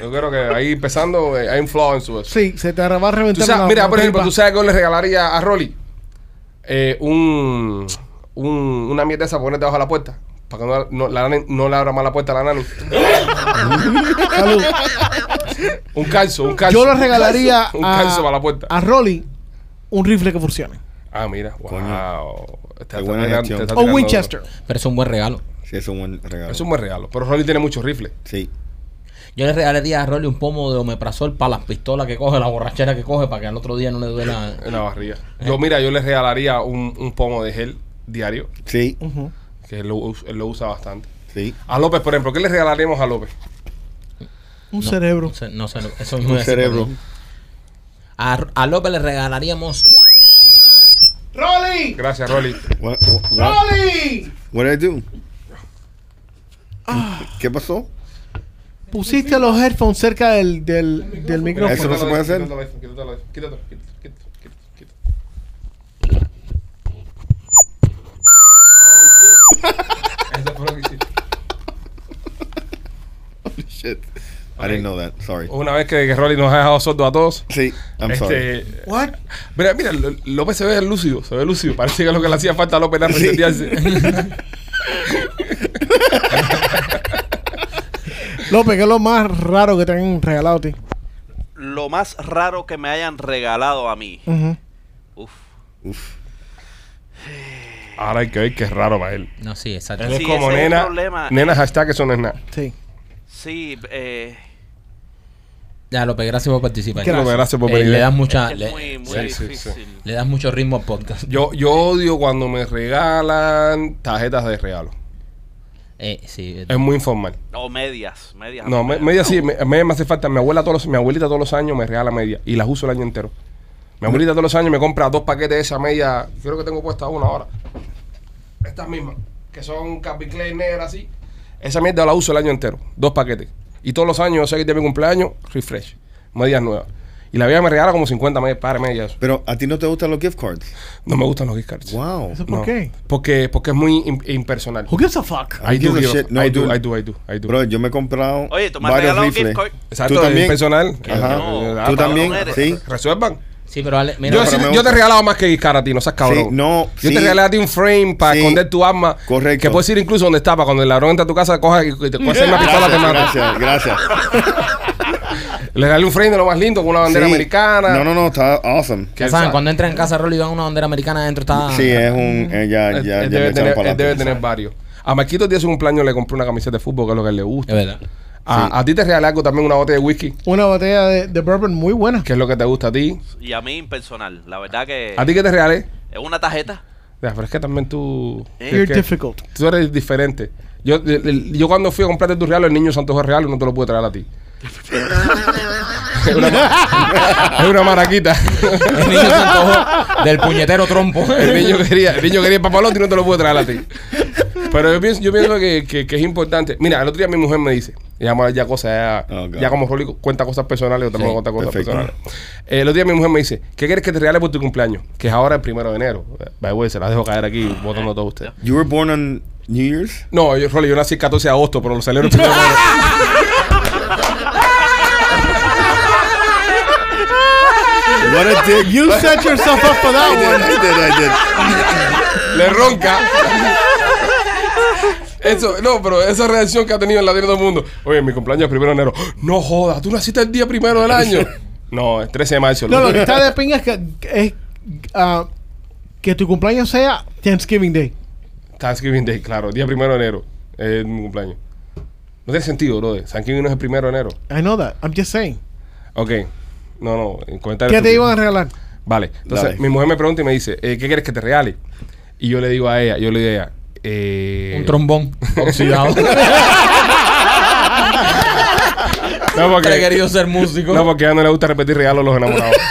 Yo creo que ahí empezando eh, hay un flaw en su eso. Sí, se te va a reventar sabes- la- mira, la por ejemplo, tripa. tú sabes que yo le regalaría a Rolly eh, un, un, una mierda esa para poner debajo de la puerta. Para que no, no, la nani no le abra más la puerta a la nani. Salud. Un calzo, un calzo. Yo le regalaría un a, calzo para la puerta. a Rolly un rifle que funcione. Ah, mira, wow. Coño. Está- Qué buena está- gestión. está O Winchester. Pero es un buen regalo. Sí, es un buen regalo. Es un buen regalo. Pero Rolly tiene muchos rifles. Sí. Yo le regalaría a Rolly un pomo de omeprazol para las pistolas que coge, la borrachera que coge, para que al otro día no le duela. En la barriga. Yo, mira, yo le regalaría un, un pomo de gel diario. Sí. Que él lo, us- él lo usa bastante. Sí. A López, por ejemplo, ¿qué le regalaríamos a López? Un No, cerebro. No sé, no eso Un a decir cerebro. A, a López le regalaríamos. ¡Rolly! Gracias, Rolly. What, what, what, ¡Rolly! what did I do? ¿Qué pasó? Pusiste los headphones cerca del, del, del micrófono. Eso no se puede hacer. Quítatelo, quítatelo, quítatelo, quítatelo, quítatelo. Eso fue lo que hiciste. Shit. I didn't know that. Sorry. Una vez que, que Rolly nos ha dejado sordos a todos. Sí, I'm sorry. Este, What? mira, mira, López se ve lúcido, se ve lúcido. Parece que es lo que le hacía falta a López era Sí. resetearse. López, ¿qué es lo más raro que te han regalado a ti? Lo más raro que me hayan regalado a mí. Ujú. Uf. Uf. Ahora hay que ver que es raro para él. No, sí, exacto. Él es Sí, como ese es el nena. problema. Nena hashtag eso no es nada. Sí. Sí, eh, Ya, López, gracias por participar. Gracias. López, gracias por Eh, venir. le das mucha, Es le, muy, muy sí, sí, difícil. le das mucho ritmo al podcast. Yo, yo odio cuando me regalan tarjetas de regalo. Eh, sí, Es muy informal. O medias, medias. No, me- media sí, me, media me hace falta. Mi abuela todos los, mi abuelita todos los años me regala media y las uso el año entero. Mi abuelita todos los años me compra dos paquetes de esa media. Creo que tengo puesta una ahora. Estas mismas, que son Calvin Klein negras así. Esa mierda la uso el año entero. Dos paquetes. Y todos los años, yo sé que de mi cumpleaños, refresh. Medias nuevas. Y la vida me regala como 50 medias, pares medias. Pero a ti no te gustan los gift cards. No me gustan los gift cards. Wow. ¿Eso por No. qué? Porque, porque es muy im- impersonal. Who gives a fuck? I I do, give a give a- shit. No, I do, dude. I do, I do, I do. Bro, yo me he comprado Oye, tú me has varios regalado un rifles. gift card. Exacto, ¿Tú es también? personal. Ajá. No. Ah, ¿Tú también? eres. Sí. Resuelvan. Sí, pero Ale, mira, Yo, pero sí- me yo gusta. te he regalado más que gift card a ti, no seas cabrón. Sí, no, Yo sí. te regalé a ti un frame para Sí. esconder tu arma. Correcto. Que puedes ir incluso donde está, para cuando el ladrón entra a tu casa, coja y y te coge una pistola, te mata. Gracias, gracias. Le regalé un frame de lo más lindo con una bandera Sí. americana. No, no, no, está awesome. Ya saben, sabe. cuando entran en casa Rolly van una bandera americana adentro está... Sí, es un. eh, ya, Él- ya, él ya debe tener, él debe tener varios. A Marquito de su cumpleaños le compré una camiseta de fútbol, que es lo que él le gusta. Es verdad. A, a ti te regalé algo también, una botella de whisky, Una botella de, de bourbon muy buena. que es lo que te gusta a ti. Y a mí impersonal. La verdad que ¿A ti qué te regalé? es una tarjeta. Ya, pero es que también tú... Eh. You're difficult. Tú eres diferente. Yo, yo cuando fui a comprarte tu regalo, el niño Santo fue regalo y no te lo pude traer a ti. es, una, es una maraquita. El niño se antojó del puñetero trompo. el, niño quería, el niño quería el papalote y no te lo pude traer a ti. Pero yo pienso, yo pienso que, que- que es importante. Mira, el otro día mi mujer me dice, y vamos a ver ya cosas, ya, Oh, God. ya como Rolly cuenta cosas personales, yo también Sí, cuenta cosas perfecto. personales. Eh, el otro día mi mujer me dice, ¿qué quieres que te regale por tu cumpleaños? Que es ahora el primero de enero. By way, se la dejo caer aquí, votando a todos ustedes. You were born on New Year's? No, yo, Rolly, yo nací el 14 de agosto, pero lo celebro el primero de enero. What a dick. You set yourself up for I that did, one. I did, I did. Le ronca. Eso, no, pero esa reacción que ha tenido en la vida de todo el mundo. Oye, mi cumpleaños es primero de enero. No jodas, tú naciste el día primero del año. No, es 13 de marzo. No, lo que está de pinga es que, es, ah, que tu cumpleaños sea Thanksgiving Day. Thanksgiving Day, claro, día primero de enero. Es mi cumpleaños. No tiene sentido, bro. Thanksgiving no es el primero de enero. I know that. I'm just saying. Ok. No, no, en comentarios. ¿Qué te iban a regalar? Vale. Entonces, Dale. mi mujer me pregunta y me dice, eh, ¿qué quieres que te regale? Y yo le digo a ella, yo le digo a ella, eh, Un trombón oxidado. No, Siempre he porque, querido ser músico. no, porque a no le gusta repetir regalos a los enamorados.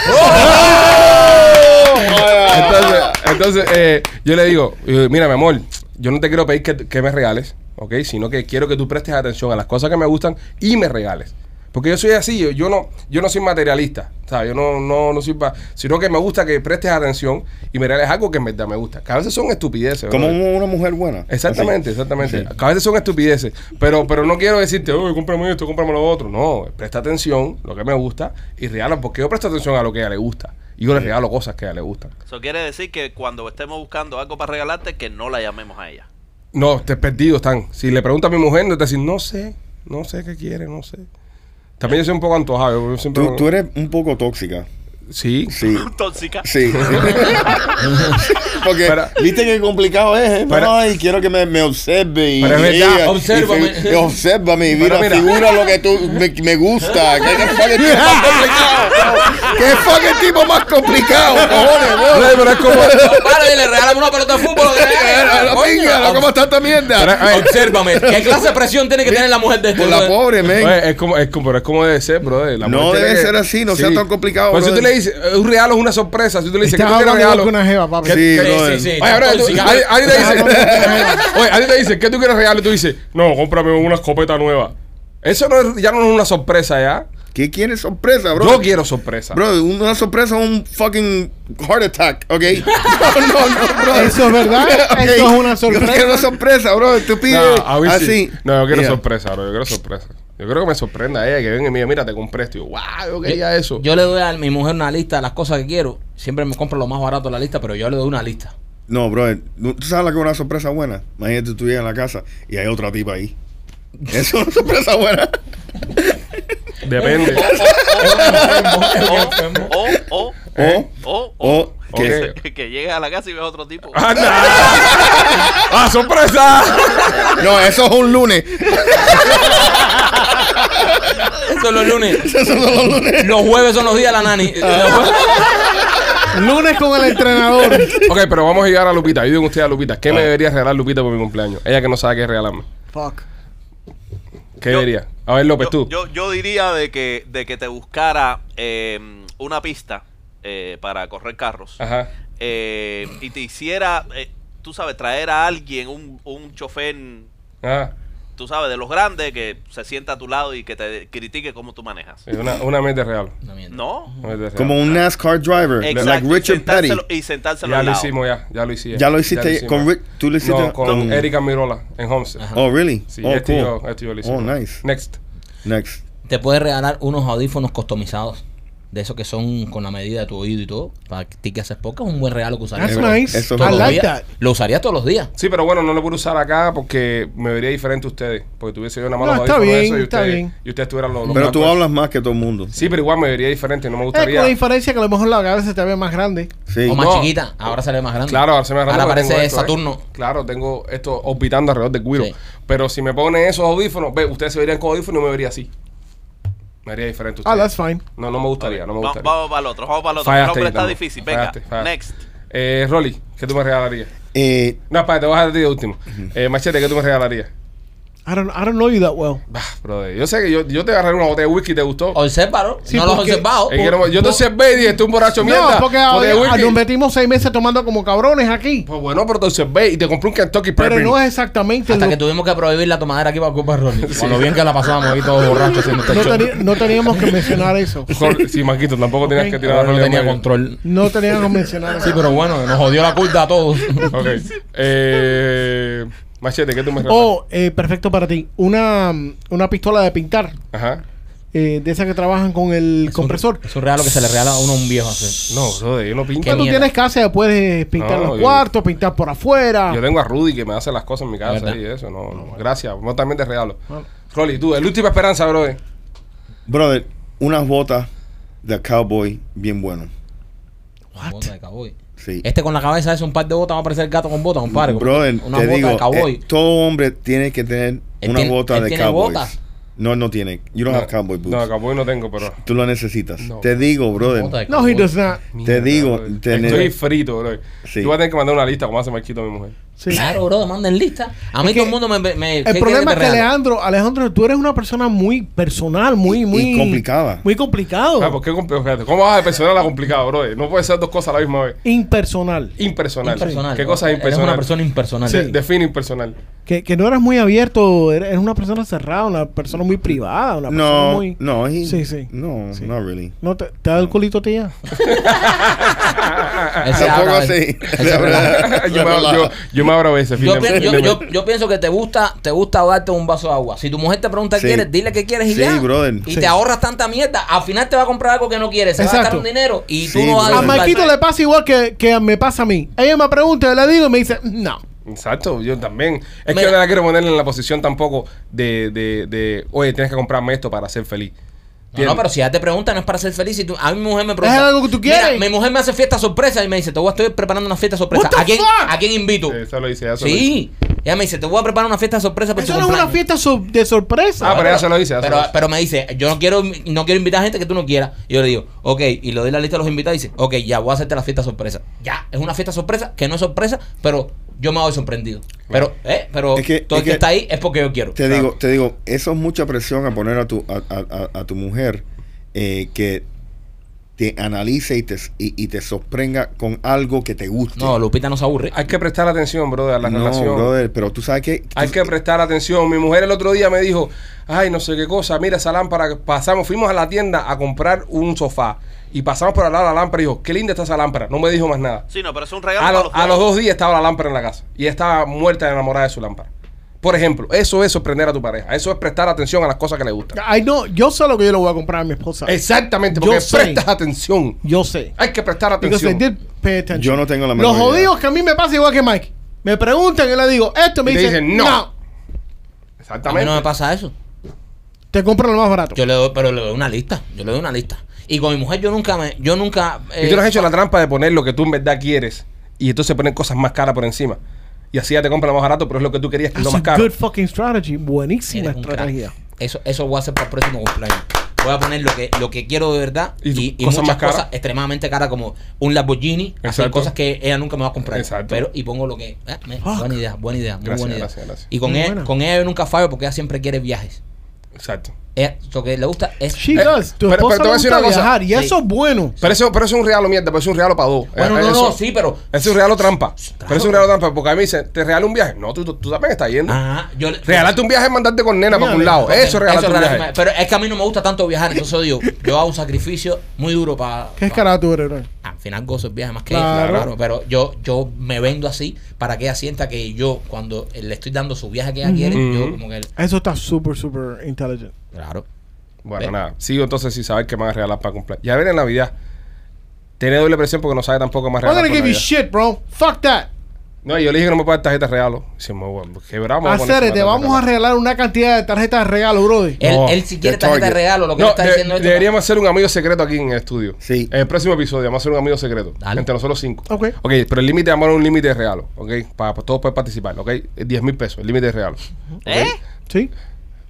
Oh, Entonces, entonces eh, yo le digo, mira, mi amor, yo no te quiero pedir que, que me regales, ¿ok? Sino que quiero que tú prestes atención a las cosas que me gustan y me regales. Porque yo soy así, yo, yo no, yo no soy materialista, ¿sabes? Yo no, no, no soy pa- sino que me gusta que prestes atención y me regales algo que en verdad me gusta. Que a veces son estupideces. Como una mujer buena. Exactamente, Así. exactamente. Sí. Que a veces son estupideces. Pero, pero no quiero decirte, oye, cómprame esto, cómprame lo otro. No, presta atención, lo que me gusta, y regala, porque yo presto atención a lo que a ella le gusta. Y yo le regalo cosas que a ella le gustan. Eso quiere decir que cuando estemos buscando algo para regalarte, que no la llamemos a ella. No, te perdido están. Si le pregunto a mi mujer, no te decir, no sé, no sé qué quiere, no sé. También yo soy un poco antojado. Yo siempre, Tú, tú eres un poco tóxica. Sí. Sí. Tóxica. Sí. Porque, Pero- viste que complicado es, ¿eh? Pero- Ay, quiero que me, me observe y, Pero es verdad, y- obsérvame. y- y obsérvame y Pero mira, mira. figura lo que tú me, me gusta. ¿Qué, qué fucking tipo más complicado? ¿Qué fucking tipo más complicado, cojones, bro? Pero es como. Para, le regálame una pelota de fútbol. Pinga, ¿Cómo está esta mierda? Pero, ay, Obsérvame. ¿Qué clase de presión tiene que tener la mujer de esto? Por la pobre, men. Oye, es como, es como, pero es como debe ser, brother. La No mujer tiene debe que- ser así, no sea tan complicado, Pues si tú brother. le dices, eh, un regalo es una sorpresa. Si tú le dices, ¿qué tú quieres regalo? con una jeva, papi. Sí, Sí, sí. Oye, te dice, oye, a ti te dice, ¿qué tú quieres regalo? Y tú dices, no, cómprame una escopeta nueva. Eso no es- ya no es una sorpresa, ¿ya? ¿Qué quieres sorpresa, bro? Yo quiero sorpresa. Bro, una sorpresa es un fucking heart attack, ¿ok? No, no, no, bro. Eso es verdad. Ok. Eso es una Yo sorpresa. quiero una sorpresa, bro. Tú pides No, sí. así. No, yo quiero Yeah. sorpresa, bro. Yo quiero sorpresa. Yo creo que me sorprenda a ella que venga y me diga, mira, te compré esto. Y yo, wow, yo quería eso. Yo le doy a mi mujer una lista de las cosas que quiero. Siempre me compro lo más barato de la lista, pero yo le doy una lista. No, bro. ¿Tú sabes lo que es una sorpresa buena? Imagínate tú llegas a la casa y hay otra tipa ahí. Eso es una sorpresa buena. Depende. O, o, o, O, que llegues a la casa y ves otro tipo. ¡Anda! ¡Ah, sorpresa! No, eso es un lunes. Son los lunes. Esos son los lunes. Los jueves son los días de la nani. Lunes con el entrenador. Ok, pero vamos a llegar a Lupita. Ayuden ustedes a Lupita. ¿Qué me debería regalar Lupita por mi cumpleaños? Ella que no sabe qué regalarme. Fuck. ¿Qué Yo- debería? A ver, López, yo, tú. yo, yo diría de que, de que te buscara eh, una pista eh, para correr carros Ajá. eh, y te hiciera, eh, tú sabes, traer a alguien, un, un chofer, Ajá. tú sabes, de los grandes que se sienta a tu lado y que te critique cómo tú manejas. Una, una mente real. ¿No? Una mente real. Como un NASCAR driver. Exacto. Like Richard y Petty. sentárselo- Y sentárselo Ya al lo lado. hicimos, ya. Ya lo hiciste. Ya lo hiciste con Rick. Tú lo hiciste No, con Erika Mirola en Homestead. Ajá. Oh, really? Sí, oh, este, cool. yo, este yo lo Oh, hicimos. nice. Next. Next. Te puedes regalar unos audífonos customizados. De esos que son con la medida de tu oído y todo. Para ti que haces poco es un buen regalo que usarías. That's Eso- nice. eso- I todos los like días. that. Lo usarías todos los días. Sí, pero bueno, no lo puedo usar acá porque me vería diferente a ustedes. Porque tuviese yo una mala No, está bien, eso y está ustedes, bien. y ustedes tuvieran los, los Pero tú hablas más que todo el mundo. Sí, pero igual me vería diferente. No me Es gustaría. con la diferencia que a lo mejor la cabeza te ve más grande. Sí. O más No. chiquita. Ahora se ve más grande. Claro, ahora se me Ahora porque tengo parece esto, ¿eh? Saturno. Claro, tengo esto orbitando alrededor del cuiro. Sí. Pero si me ponen esos audífonos, ve, ustedes se verían con audífonos y me vería así. Me vería diferente. Ah, ustedes. that's fine. No, no me gustaría, no me Va- gustaría. vamos para el otro, vamos para el otro. El Fallaste ahí está difícil. Venga, Fallaste, fallaste. next. Eh, Rolly, ¿qué tú me regalarías? Eh, No, espérate, te voy a dejar a ti de último. Eh, Machete, ¿qué tú me regalarías? I don't, I don't know you that well. Bah, brother, yo sé que yo, yo te agarré una botella de whisky y te gustó. Obsérvalo. Sí, no los has porque- observado. Es que no- yo te observé y dije, tú un borracho mierda. No, porque botella de ahora whisky. nos metimos seis meses tomando como cabrones aquí. Pues bueno, pero te observé y te compré un Kentucky Pero no es exactamente Hasta lo- que tuvimos que prohibir la tomadera aquí para culpa de Ronnie. Con lo bien que la pasábamos ahí todos borrachos haciendo este no, show. teni- no teníamos que mencionar eso. Sí, Marquito, tampoco tenías que tirar Ahora no Rolly al tenía control. No teníamos que mencionar eso. Sí, pero bueno, nos jodió la culta a todos. Ok. Eh, machete, ¿qué tú me regalas? Oh, eh, perfecto para ti. Una, una pistola de pintar. Ajá. eh, de esas que trabajan con el compresor. Es un regalo que se le regala a uno a un viejo así. No, brother, yo no pinto. Tú tienes casa, puedes pintar No, los yo- cuartos, pintar por afuera. Yo tengo a Rudy que me hace las cosas en mi casa y eso. No, no. Gracias. No también te regalo. Rolly, tú, el última esperanza, brother. brother, unas botas de cowboy bien buenas. Bota de cowboy. Sí. Este con la cabeza es un par de botas, va a parecer el gato con botas, compadre. Brother, una te bota digo, de cowboy. eh, todo hombre tiene que tener Él una tiene- bota él de tiene cowboys. botas. No, no tiene. You don't have cowboy boots. No, cowboy no tengo, pero. Tú lo necesitas. No. Te digo, brother. No, cowboy. he does not. Mierda, digo, Estoy frito, brother. Sí. Yo voy a tener que mandar una lista como hace Marquito a mi mujer. Sí. Claro, bro, manden lista. A mí Es todo el mundo me. me ¿qué El problema es que? Alejandro, Alejandro, tú eres una persona muy personal, muy, Y- y muy complicada. Muy complicado. Ah, ¿por qué compl- fíjate, ¿Cómo vas a personal a complicado, brother? No puede ser dos cosas a la misma vez. Impersonal. Impersonal. Impersonal. ¿Qué cosa es Eres impersonal? una persona impersonal. De- Define impersonal. Que, que no eres muy abierto, eres eres una persona cerrada, una persona muy privada, una persona No, muy... no, he- Sí, sí. No, Sí. not really. ¿No te, te da el culito tía? Tampoco así. yo, yo me abro a veces. fin Yo, fin de pienso que te gusta, te gusta darte un vaso de agua. Si tu mujer te pregunta qué quieres, dile qué quieres y Sí, ya. brother. Y Sí. te ahorras tanta mierda. Al final te va a comprar algo que no quieres. Se va a gastar un dinero y tú Sí, no vas a A. Marquito le pasa igual que, que me pasa a mí. Ella me pregunta, yo le digo y me dice, no. Exacto, yo también. Es que yo no la quiero poner en la posición tampoco de, de, de, oye, tienes que comprarme esto para ser feliz. No, no, pero si ella te pregunta, no es para ser feliz. Si tú, a mi mujer me pregunta. Es algo que tú "Mira, quieres". mi mujer me hace fiesta sorpresa y me dice: Te voy a estoy preparando una fiesta sorpresa. ¿A quién? ¿A quién invito? Eso lo dice, eso lo dice. Ella me dice: Te voy a preparar una fiesta sorpresa para tu Eso no es una cumpleaños". fiesta so- de sorpresa. Ah, pero ella se lo dice. se Pero, lo dice. pero me dice, yo no quiero, no quiero invitar gente que tú no quieras. Y yo le digo, ok, y le doy la lista de los invitados y dice, ok, ya voy a hacerte la fiesta sorpresa. Ya, es una fiesta sorpresa que no es sorpresa, pero yo me voy sorprendido. Pero, eh, pero Es que- todo es el que, que- está ahí es porque yo quiero. Te digo, te digo, eso es mucha presión a poner a tu, a, a- a- a tu mujer eh, que te analice y te, y, y te sorprenda con algo que te guste. No, Lupita no se aburre. Hay que prestar atención, brother, a la no, relación. brother, pero tú sabes que... Hay que prestar atención. Mi mujer el otro día me dijo, ay, no sé qué cosa, mira esa lámpara. que Pasamos, fuimos a la tienda a comprar un sofá. Y pasamos por al lado de la lámpara y dijo, qué linda está esa lámpara. No me dijo más nada. Sí, no, pero es un regalo A, para lo- a los dos días estaba la lámpara en la casa. Y estaba muerta enamorada de su lámpara. Por ejemplo, eso es sorprender a tu pareja. Eso es prestar atención a las cosas que le gustan. Ay, no, yo sé lo que yo le voy a comprar a mi esposa. Exactamente, Yo porque sé. prestas atención. Yo sé. Hay que prestar atención. did pay attention. Yo no tengo la menor Los jodidos que a mí me pasa igual que Mike. Me preguntan y le digo, esto me Y te dicen, dicen, no. no. A mí Exactamente. no me pasa eso. Te compran lo más barato. Yo le doy, pero le doy una lista. Yo le doy una lista. Y con mi mujer yo nunca me, yo nunca. y tú eh, no has hecho la trampa de poner lo que tú en verdad quieres y entonces poner cosas más caras por encima. Y así ya te compran lo más barato, pero es lo que tú querías que es lo más caro. good fucking strategy. Buenísima eres un crack. estrategia. Eso, eso voy a hacer para el próximo cumpleaños. voy a poner lo que, lo que quiero de verdad Y y, y cosas muchas más caras. cosas extremadamente caras como un Lamborghini, así Exacto. cosas que ella nunca me va a comprar. Exacto. Pero, y pongo lo que... eh, me- Fuck. buena idea, buena idea, muy Gracias, buena idea. gracias, gracias. Y con Muy ella, buena. con ella yo nunca fallo porque ella siempre quiere viajes. Exacto. Ella, lo que le gusta es... She Eh, does. Tu pero- esposa pero te voy a decir una cosa. viajar y Sí. eso es bueno. Pero eso, pero eso es un regalo mierda, pero es un regalo para dos. Bueno, Eh, no, eso- no, sí, pero... Eso es un regalo trampa. Pero es un regalo trampa porque a mí me dicen, ¿te regalo un viaje? No, tú, tú, tú también estás yendo. Ajá, yo... le- Regalarte un viaje es mandarte con nena para un lado. Eso es regalarte un viaje. Pero es que a mí no me gusta tanto viajar, entonces digo, yo hago un sacrificio muy duro para... ¿Qué escalada tú eres, bro? Al final gozo el viaje más que Claro. ella, claro. Pero yo, yo me vendo así para que ella sienta que yo, cuando le estoy dando su viaje que ella quiere, yo como que... Eso está súper, súper intelligent. Claro. Bueno, Ve. nada. Sigo entonces sin saber qué me van a regalar para cumplir. Ya viene Navidad. Tiene doble presión porque no sabe tampoco qué me I'm van a gonna regalar. give you shit, bro. Fuck that. No, yo le dije que no me puede dar tarjeta de regalo. "Muy bueno, quebramos. Hacer, te vamos a regalar una cantidad de tarjetas de regalo, brother. Él, No, él si quiere tarjeta de regalo, lo que No, está de- diciendo es... deberíamos hacer un amigo secreto aquí en el estudio. Sí. En el próximo episodio vamos a hacer un amigo secreto. Dale. Entre nosotros cinco. Ok. Ok, pero el límite, vamos a un límite de regalo. Ok, para, para todos poder participar. Ok, 10 mil pesos, el límite de regalo. Ok. ¿Eh? ¿Sí?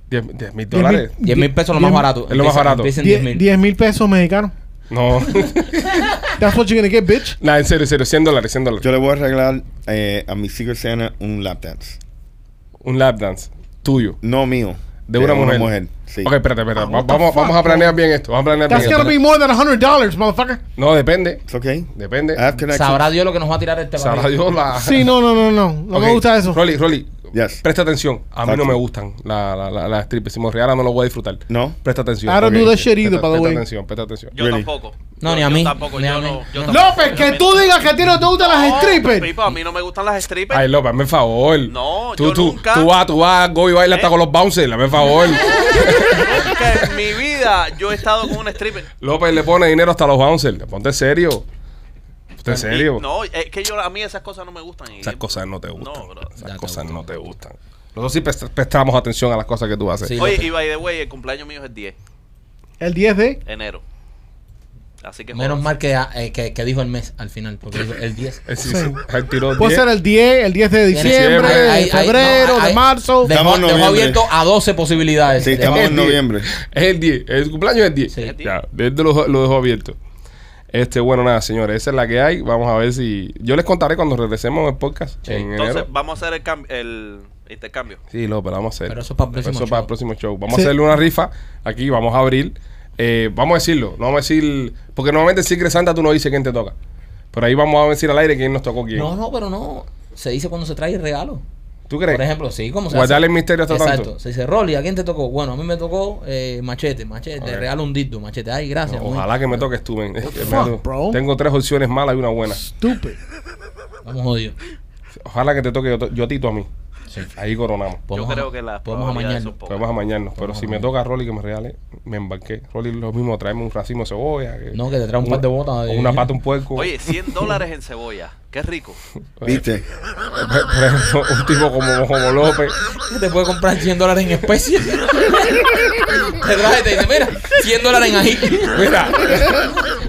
10 mil dólares. 10 mil pesos lo más barato. es lo más barato. empieza en 10 10 mil. 10 mil pesos mexicanos. No. That's what you're gonna get, bitch. Nada, en serio, en serio, 100 dólares, 100 dólares. Yo le voy a regalar eh, a mi Secret Santa un lap dance. Un lap dance tuyo. No mío. De una mujer. Sí. Ok, espérate, espérate. Ah, the vamos, fuck, vamos a planear bien esto. Vamos a planear That's bien gonna esto. be more than $100, motherfucker. No, depende. It's okay. Depende. Sabrá Dios lo que nos va a tirar este Sabrá barril. Dios la. Sí, no, no, no, no. No Ok, me gusta eso. Rolly, Rolly, Yes. presta atención. A mí no me gustan las la, strippers. Si me regalan, no lo voy a disfrutar. No. Presta atención. I don't ok. do that shit either, Presta- by the Presta way. atención, presta atención. Yo Really? tampoco. No, Yo- ni a yo mí, tampoco, ni a yo mí. no- yo tampoco. López, que tú digas que a ti no te gustan las strippers. Pipo, a mí no me gustan las strippers. Ay, López, hazme el favor. No, tú, yo tú, nunca- Tú vas, tú vas, go y baila hasta ¿Eh? con los bouncers. Hazme el favor. Nunca en mi vida yo he estado con un stripper. López le pone dinero hasta los bouncers. Ponte serio. Ponte Y- serio. No, es que yo a mí esas cosas no me gustan. y- Esas cosas no te gustan. No, bro. Esas Ya te cosas gustan. no te gustan. Nosotros sí prest- prestamos atención a las cosas que tú haces. Sí. Oye, y by the way, el cumpleaños mío es el 10 El 10 de. de enero. Así que Menos mal que, eh, que, que dijo el mes al final, porque dijo el 10. Eh, sí, Sí. Él Puede 10. ser el 10, el 10 de diciembre, de febrero, no, de ahí- marzo. Dejó, Estamos en dejó noviembre. abierto a 12 posibilidades. Sí, Dejó- estamos en el 10. noviembre. Es el 10. El cumpleaños es el 10. Sí. Es el 10. Ya, desde lo, lo dejó abierto. Este, bueno, nada, señores, esa es la que hay. Vamos a ver si. Yo les contaré cuando regresemos al podcast Sí. en Entonces, enero. vamos a hacer el, cam- el intercambio. Sí, lo, pero vamos a hacer. Pero eso es para el próximo Eso es para el show. próximo show. Vamos Sí. a hacerle una rifa aquí, vamos a abrir. Eh, vamos a decirlo, no vamos a decir. Porque normalmente en Secret Santa tú no dices quién te toca. Pero ahí vamos a decir al aire quién nos tocó quién. No, no, pero no. Se dice cuando se trae el regalo. ¿Tú crees? Por ejemplo, sí, como se Guardarle hace. el misterio hasta Exacto. tanto. Se dice, Rolly, ¿a quién te tocó? Bueno, a mí me tocó eh, Machete, Machete. Te Ok. regalo un dito, Machete. Ay, gracias. Ojalá que me toques tú, men. Tengo tres opciones malas y una buena. Stupid. Vamos jodidos. Ojalá que te toque yo, yo a ti, tú a mí. Sí. Ahí coronamos. Podemos yo creo que las podemos amañarnos. Podemos amañarnos. Pero si me toca a Rolly que me regale, me embarqué. Rolly lo mismo, traerme un racimo de cebolla. que- No, que te trae un par de botas de- o Una pata, un puerco. Oye, 100 dólares en cebolla. Qué rico. ¿Viste? Por ejemplo, un tipo como, como López. que te puede comprar 100 dólares en especie. te trae y te dice, mira, 100 dólares en ají. Mira,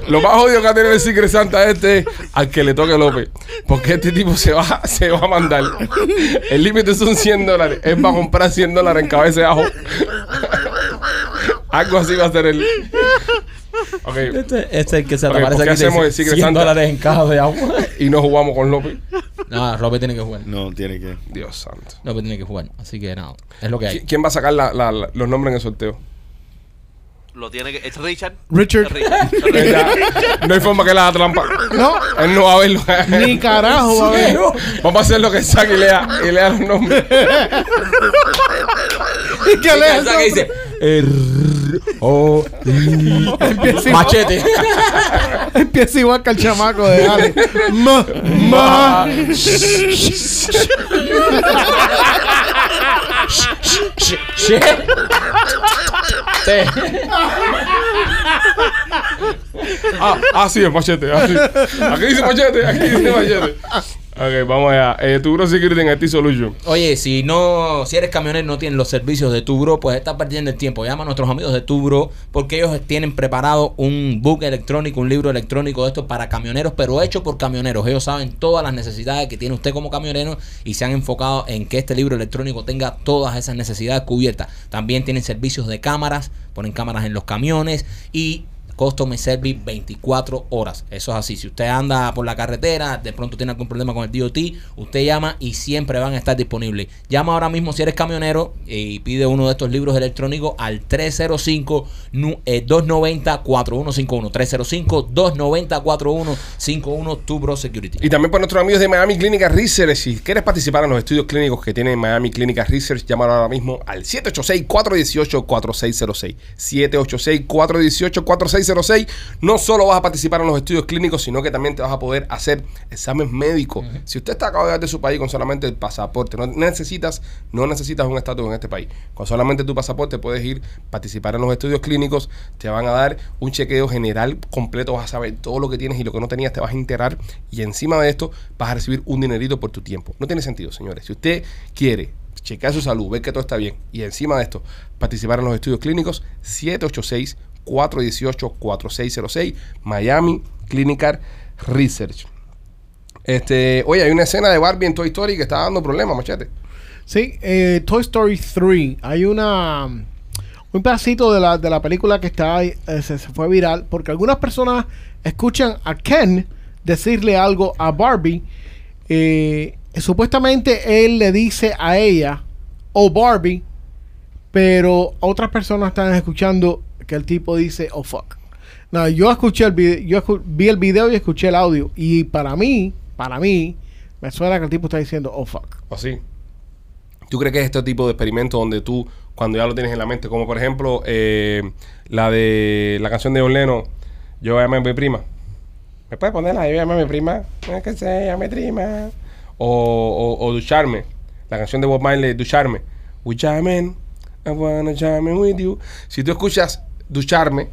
lo más jodido que va a tener el Secret Santa este es al que le toque López. Porque este tipo se va, se va a mandar. El límite son 100 dólares. Él va a comprar 100 dólares en cabeza de ajo. Algo así va a ser el. Este, este es el que se Ok, te aparece ¿por qué aquí hacemos dice, el Secret 100 Santa? dólares en caja de agua. Y no jugamos con López. no, Robert tiene que jugar. No, tiene que. Dios santo. López tiene que jugar. Así que nada, es lo que hay. ¿Qui- ¿Quién va a sacar la- la- la- los nombres en el sorteo? Lo tiene que. Es Richard. Richard. No hay forma que le haga trampa. No, Él no va a verlo. ni carajo, va a ver. Vamos a hacer lo que saque y lea, y lea los nombres. ¿Y qué le Piensa que dice, R O I Empieza igual, Machete. empieza igual que el chamaco de Ale. Ma, ma. Shit. Te- Ah, ah, sí, es machete. ah, sí. Aquí dice machete, aquí dice machete. Ok, vamos allá. Eh, tu Security en IT Solution. Oye, si no, si eres camionero y no tienes los servicios de Tubro, pues estás perdiendo el tiempo. Llama a nuestros amigos de Tubro porque ellos tienen preparado un book electrónico, un libro electrónico de esto para camioneros, pero hecho por camioneros. Ellos saben todas las necesidades que tiene usted como camionero y se han enfocado en que este libro electrónico tenga todas esas necesidades cubiertas. También tienen servicios de cámaras, ponen cámaras en los camiones y Customer Service 24 horas. Eso es así. Si usted anda por la carretera, de pronto tiene algún problema con el DOT, usted llama y siempre van a estar disponibles. Llama ahora mismo si eres camionero y pide uno de estos libros electrónicos al 305 nu- eh, 290 4151 305 290 4151 Tu Bro Security. Y también por nuestros amigos de Miami Clinical Research. Si quieres participar en los estudios clínicos que tiene Miami Clinical Research, llámalo ahora mismo al 786-418-4606. 786-418-4606. No solo vas a participar en los estudios clínicos, sino que también te vas a poder hacer exámenes médicos. Si usted está acabado de su país con solamente el pasaporte, no necesitas, no necesitas un estatus en este país. Con solamente tu pasaporte puedes ir, participar en los estudios clínicos, te van a dar un chequeo general completo, vas a saber todo lo que tienes y lo que no tenías, te vas a enterar y encima de esto vas a recibir un dinerito por tu tiempo. No tiene sentido, señores. Si usted quiere chequear su salud, ver que todo está bien y encima de esto participar en los estudios clínicos, 786-418-4606, Miami Clinical Research. Este, oye, hay una escena de Barbie en Toy Story que está dando problemas, machete. Sí, eh, Toy Story 3. Hay una un pedacito de la, de la película que está eh, se, se fue viral porque algunas personas escuchan a Ken decirle algo a Barbie. eh, supuestamente él le dice a ella, oh Barbie, pero otras personas están escuchando que el tipo dice, oh fuck. No, yo escuché el video, yo vi el video y escuché el audio y para mí, para mí, me suena que el tipo está diciendo, oh fuck. ¿O sí? ¿Tú crees que es este tipo de experimento donde tú, cuando ya lo tienes en la mente, como por ejemplo eh, la de la canción de John Yo llamé a mi prima? ¿Me puedes ponerla? Yo llamé a mi prima. Es que se llame prima. O, Ducharme. La canción de Bob Marley, Ducharme. We jamming. I wanna jam with you. Si tú escuchas Ducharme,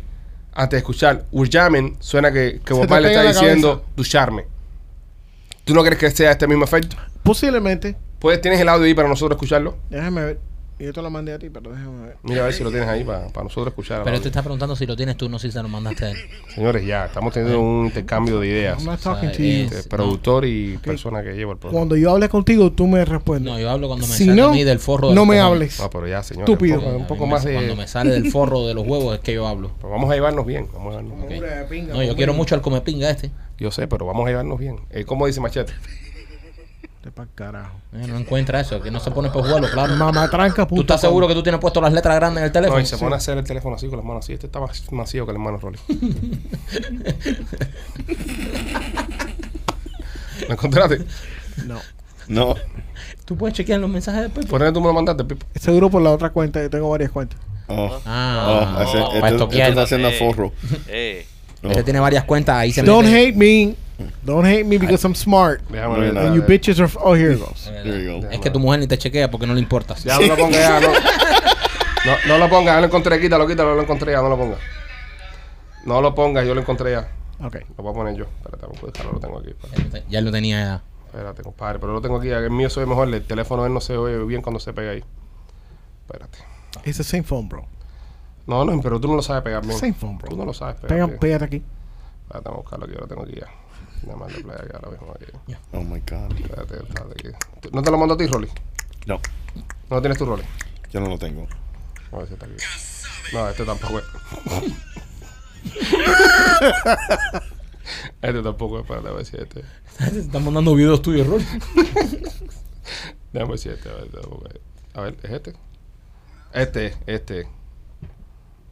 antes de escuchar jamming, suena que, que Bob pega está diciendo cabeza. Ducharme. ¿Tú no crees que sea este mismo efecto? Posiblemente. ¿Puedes, ¿Tienes el audio ahí para nosotros escucharlo? Déjame ver. Yo te lo mandé a ti, pero déjame ver. Mira a ver si lo tienes ahí para, para nosotros escuchar. Pero te está preguntando si lo tienes tú, no si se lo mandaste a él. Señores, ya, estamos teniendo un intercambio de ideas. I'm not O sea, talking to you. Este, productor y persona que lleva el programa. Cuando yo hable contigo, tú me respondes. No, yo hablo cuando me si sale no, a mí del forro de no los me cojones. hables. No, pero ya, señores. Estúpido. Un poco, un más de. Cuando me sale del forro de los huevos es que yo hablo. Pues vamos a llevarnos bien. Vamos a llevarnos bien. Hombre, pinga, No, yo quiero mucho al comepinga este. Yo sé, pero vamos a llevarnos bien. Eh, ¿Cómo dice Machete? Te carajo. Eh, no encuentra eso, que no se pone por jugarlo, claro. Mamá tranca, ¿Tú estás seguro que tú tienes puesto las letras grandes en el teléfono? No, y se pone a hacer el teléfono así con las manos así. Este está más vacío que el hermano Rolly. ¿Lo encontraste? No. No. ¿Tú puedes chequear los mensajes después? ¿Por qué tú me lo mandaste, Pipo? Seguro por la otra cuenta. Yo tengo varias cuentas. Oh. Ah, Oh, ese- oh, esto- para esto está haciendo Eh. forro. Eh, No. Este tiene varias cuentas, ahí se Don't mete. hate me. Don't hate me because I'm smart. Déjame ver. And you bitches are... Oh, here it goes. You go. Es que tu mujer ni te chequea porque no le importa. Ya no lo ponga ya, no. No, no lo ponga, ya lo encontré, quítalo, quítalo, lo encontré ya, no lo ponga. No lo ponga, yo lo encontré ya. Ok. Lo voy a poner yo. Espérate, vamos a dejarlo, lo tengo aquí. Ya lo te- Ya lo tenía ya. Espérate, compadre, pero lo tengo aquí. El mío se ve mejor, el teléfono de él no se oye bien cuando se pega ahí. Espérate. It's the same phone, bro. No, no, pero tú no lo sabes pegar bien. Same phone, bro. Tú no lo sabes pegar Pega, bien. pégate aquí. Espérate, vamos a buscarlo aquí, yo lo tengo aquí ya. Nada más de play aquí ahora mismo. Aquí. Oh my God. Espérate, espérate aquí. ¿Tú- ¿No te lo mando a ti, Rolly? No, ¿No lo tienes tú, Rolly? yo no lo tengo. A ver si está aquí. No, este tampoco es. este tampoco es. Espérate, a ver si este. Te están mandando videos tuyos, Rolly. Déjame ver si este. A ver, este tampoco es. A ver, ¿es este? Este, es, este. es.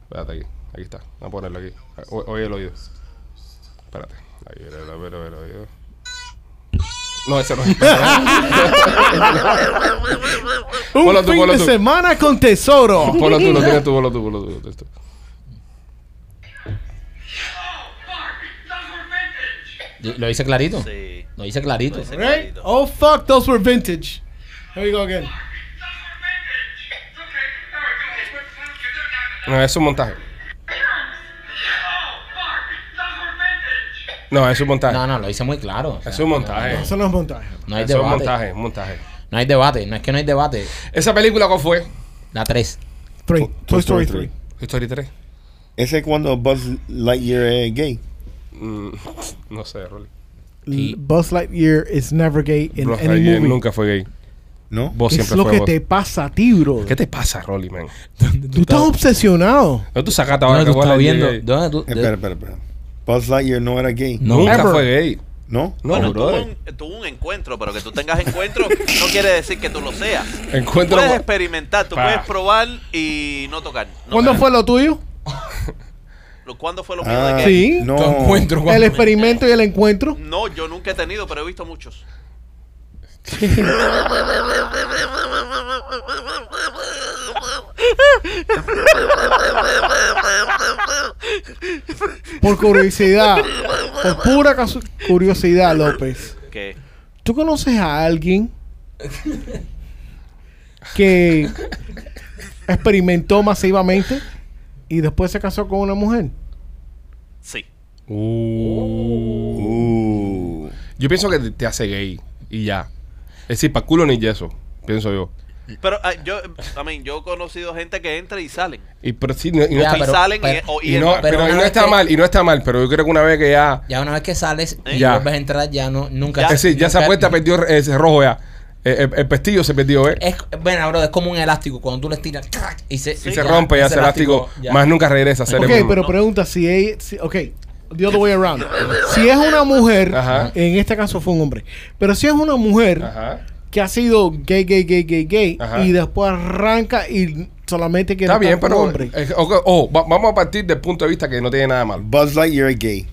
Espérate aquí. Aquí está. Vamos a ponerlo aquí. O- Oye el oído. Espérate. No, ese no es. Un Ponlo tú, fin ponlo de tú. semana con tesoro. Ponlo tú, lo tienes tú, ponlo tú, ponlo tú. Esto. Lo dice clarito. sí. Lo dice clarito. Lo dice. Right? Oh, fuck, those were vintage. Here we go again. No, es un montaje. No, es un montaje. No, no, lo hice muy claro. o sea, Es un montaje. Eso no es montaje. No hay Eso es un debate. montaje, un montaje. No hay debate. No es que no hay debate. ¿Esa película cuál fue? La 3. Three. Toy Story Story 3. Story 3. Ese es cuando Buzz Lightyear es gay. Mm, no sé, Rolly. Buzz Lightyear is never gay in Buzz any Lightyear movie. nunca fue gay. ¿No? Vos es siempre lo fue que vos. te pasa a ti, bro. ¿Qué te pasa, Rolly, man? Tú estás obsesionado. ¿No tú sacaste ahora ¿Dónde que tú estás viendo? es tú- Espera, espera, espera. Buzz Lightyear no era gay. No. Nunca Ever. fue gay. ¿No? No, bueno, tuvo un, tuvo un encuentro, pero que tú tengas encuentro no quiere decir que tú lo seas. Encuentro. Puedes experimentar, tú Pa. puedes probar y no tocar. no ¿Cuándo tocar. fue lo tuyo? ¿Cuándo fue lo mío Ah, de gay? Sí. No. Tu encuentro con- El experimento y el encuentro. No, yo nunca he tenido, pero he visto muchos. Por curiosidad. por pura curiosidad, López. Que ¿Tú conoces a alguien que experimentó masivamente y después se casó con una mujer? sí. Uh. Yo pienso que te, te hace gay y ya. Es decir, para culo ni yeso, pienso yo. Pero ah, yo, I mean, yo he conocido gente que entra y salen. Y, pero sí, no- y no Ya, está, y pero- salen y- pero- o- y, y no, pero y no está que- mal, y no está mal, pero yo creo que una vez que ya. Ya una vez que sales y Ya. vuelves a entrar, ya no, nunca. Ya. es decir, ya esa puerta perdió ese rojo ya. El, el- el pestillo se perdió, ¿eh? Es, bueno, bro, es como un elástico. Cuando tú le estiras y se, y se ya, rompe ya ese elástico, ya. más nunca regresa a ser Ok, el pero pregunta si ella. si- ok, the other way around. Si es una mujer, Ajá. en este caso fue un hombre, pero si es una mujer Ajá. Que ha sido gay, gay, gay, gay, gay, Ajá. y después arranca y solamente quiere Está bien, pero. hombre. eh, ok, oh, va- vamos a partir del punto de vista que no tiene nada malo. Buzz Lightyear es gay.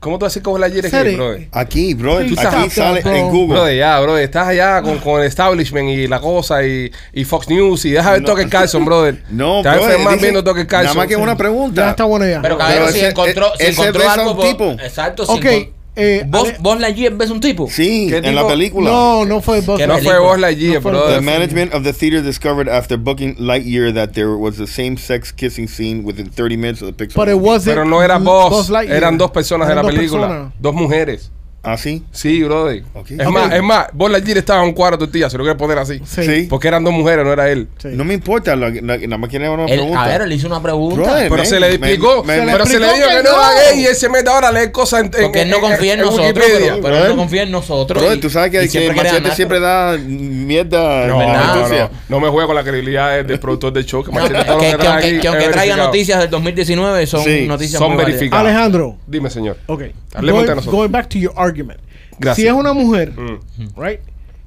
¿Cómo tú haces que la ayer es Sere- gay, brother? Aquí, bro. Sí, Aquí stop, sale en. Google. Brother, ya, brother. Estás allá con, con el establishment y la cosa y, y Fox News y deja ver No. Tucker Carlson, brother. No, Te vas a bro. enfermar dice- viendo Tucker Carlson. Nada más que una pregunta. Ya está bueno ya. Pero si ese- encontró, si ese encontró besa a algo. un por- tipo. Exacto, si ok, encon- eh, ¿Vos, Ale- vos Lightyear ves un tipo? Sí, ¿Qué en tipo? la película. no, no fue Buzz Que No fue vos Lightyear, No brother. The management of the theater discovered after booking Lightyear that there was a same-sex kissing scene within 30 minutes of the Pixar. But it movie. wasn't Pero no era Buzz eran dos personas Eran en la película. personas. Dos mujeres. ¿Ah, sí? Sí, brother. Es más, es más, vos Lightyear estaba en un cuadro de tortillas, se lo quieres poner así. Sí. Porque eran dos mujeres, no era él. Sí. No me importa, la- la- nada más quería una pregunta. a ver, él hizo una pregunta. Brother, Pero man, se le explicó, me- me- pero se le explicó dijo que que no era gay y él se mete ahora a leer cosas en, en- Porque él no confía en, en nosotros, pero, pero él no confía en nosotros. Brother, y- tú sabes que, que siempre quiere Machete ganar. siempre da mierda. No, la no, no, no me juega con la credibilidad del, productor del show. Que, que, aunque, traiga noticias del 2019, son noticias son verificadas. Alejandro, Dime, señor. ok. Hablemos Going, de nosotros. going back to your argument. Gracias. Si es una mujer, Mm. right?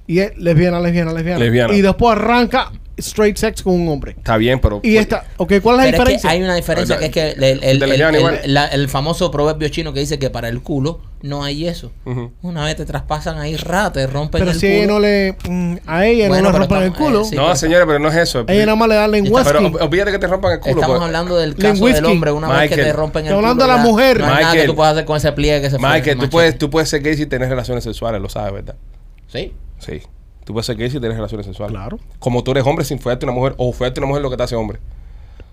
Y es lesbiana, lesbiana, lesbiana. Lesbiana. Y después arranca straight sex con un hombre. Está bien, pero. Y esta, ok, ¿cuál es la Pero es que diferencia? hay una diferencia que es que el, el- El el- lesbiana el- igual. la- el famoso proverbio chino que dice que para el culo no hay eso. Una vez te traspasan ahí rata, te rompen Pero el si culo. ella no le. mm, a ella Bueno, no le pero rompan el culo. eh, sí. No, pero- señores, pero no es eso. Ella nada más le dan Pero lengüesqui. ob- olvídate que te rompan el culo. Estamos pues. hablando del caso del hombre, una vez que te rompen el Estoy culo. hablando de la mujer. No hay nada que tú puedas hacer con ese pliegue que se. Michael, tú puedes, tú puedes ser gay si tienes relaciones sexuales, lo sabes, ¿verdad? Sí. Sí. Tú puedes ser gay si tienes relaciones sexuales. Claro. Como tú eres hombre sin follarte una mujer, o follarte una mujer es lo que te hace hombre.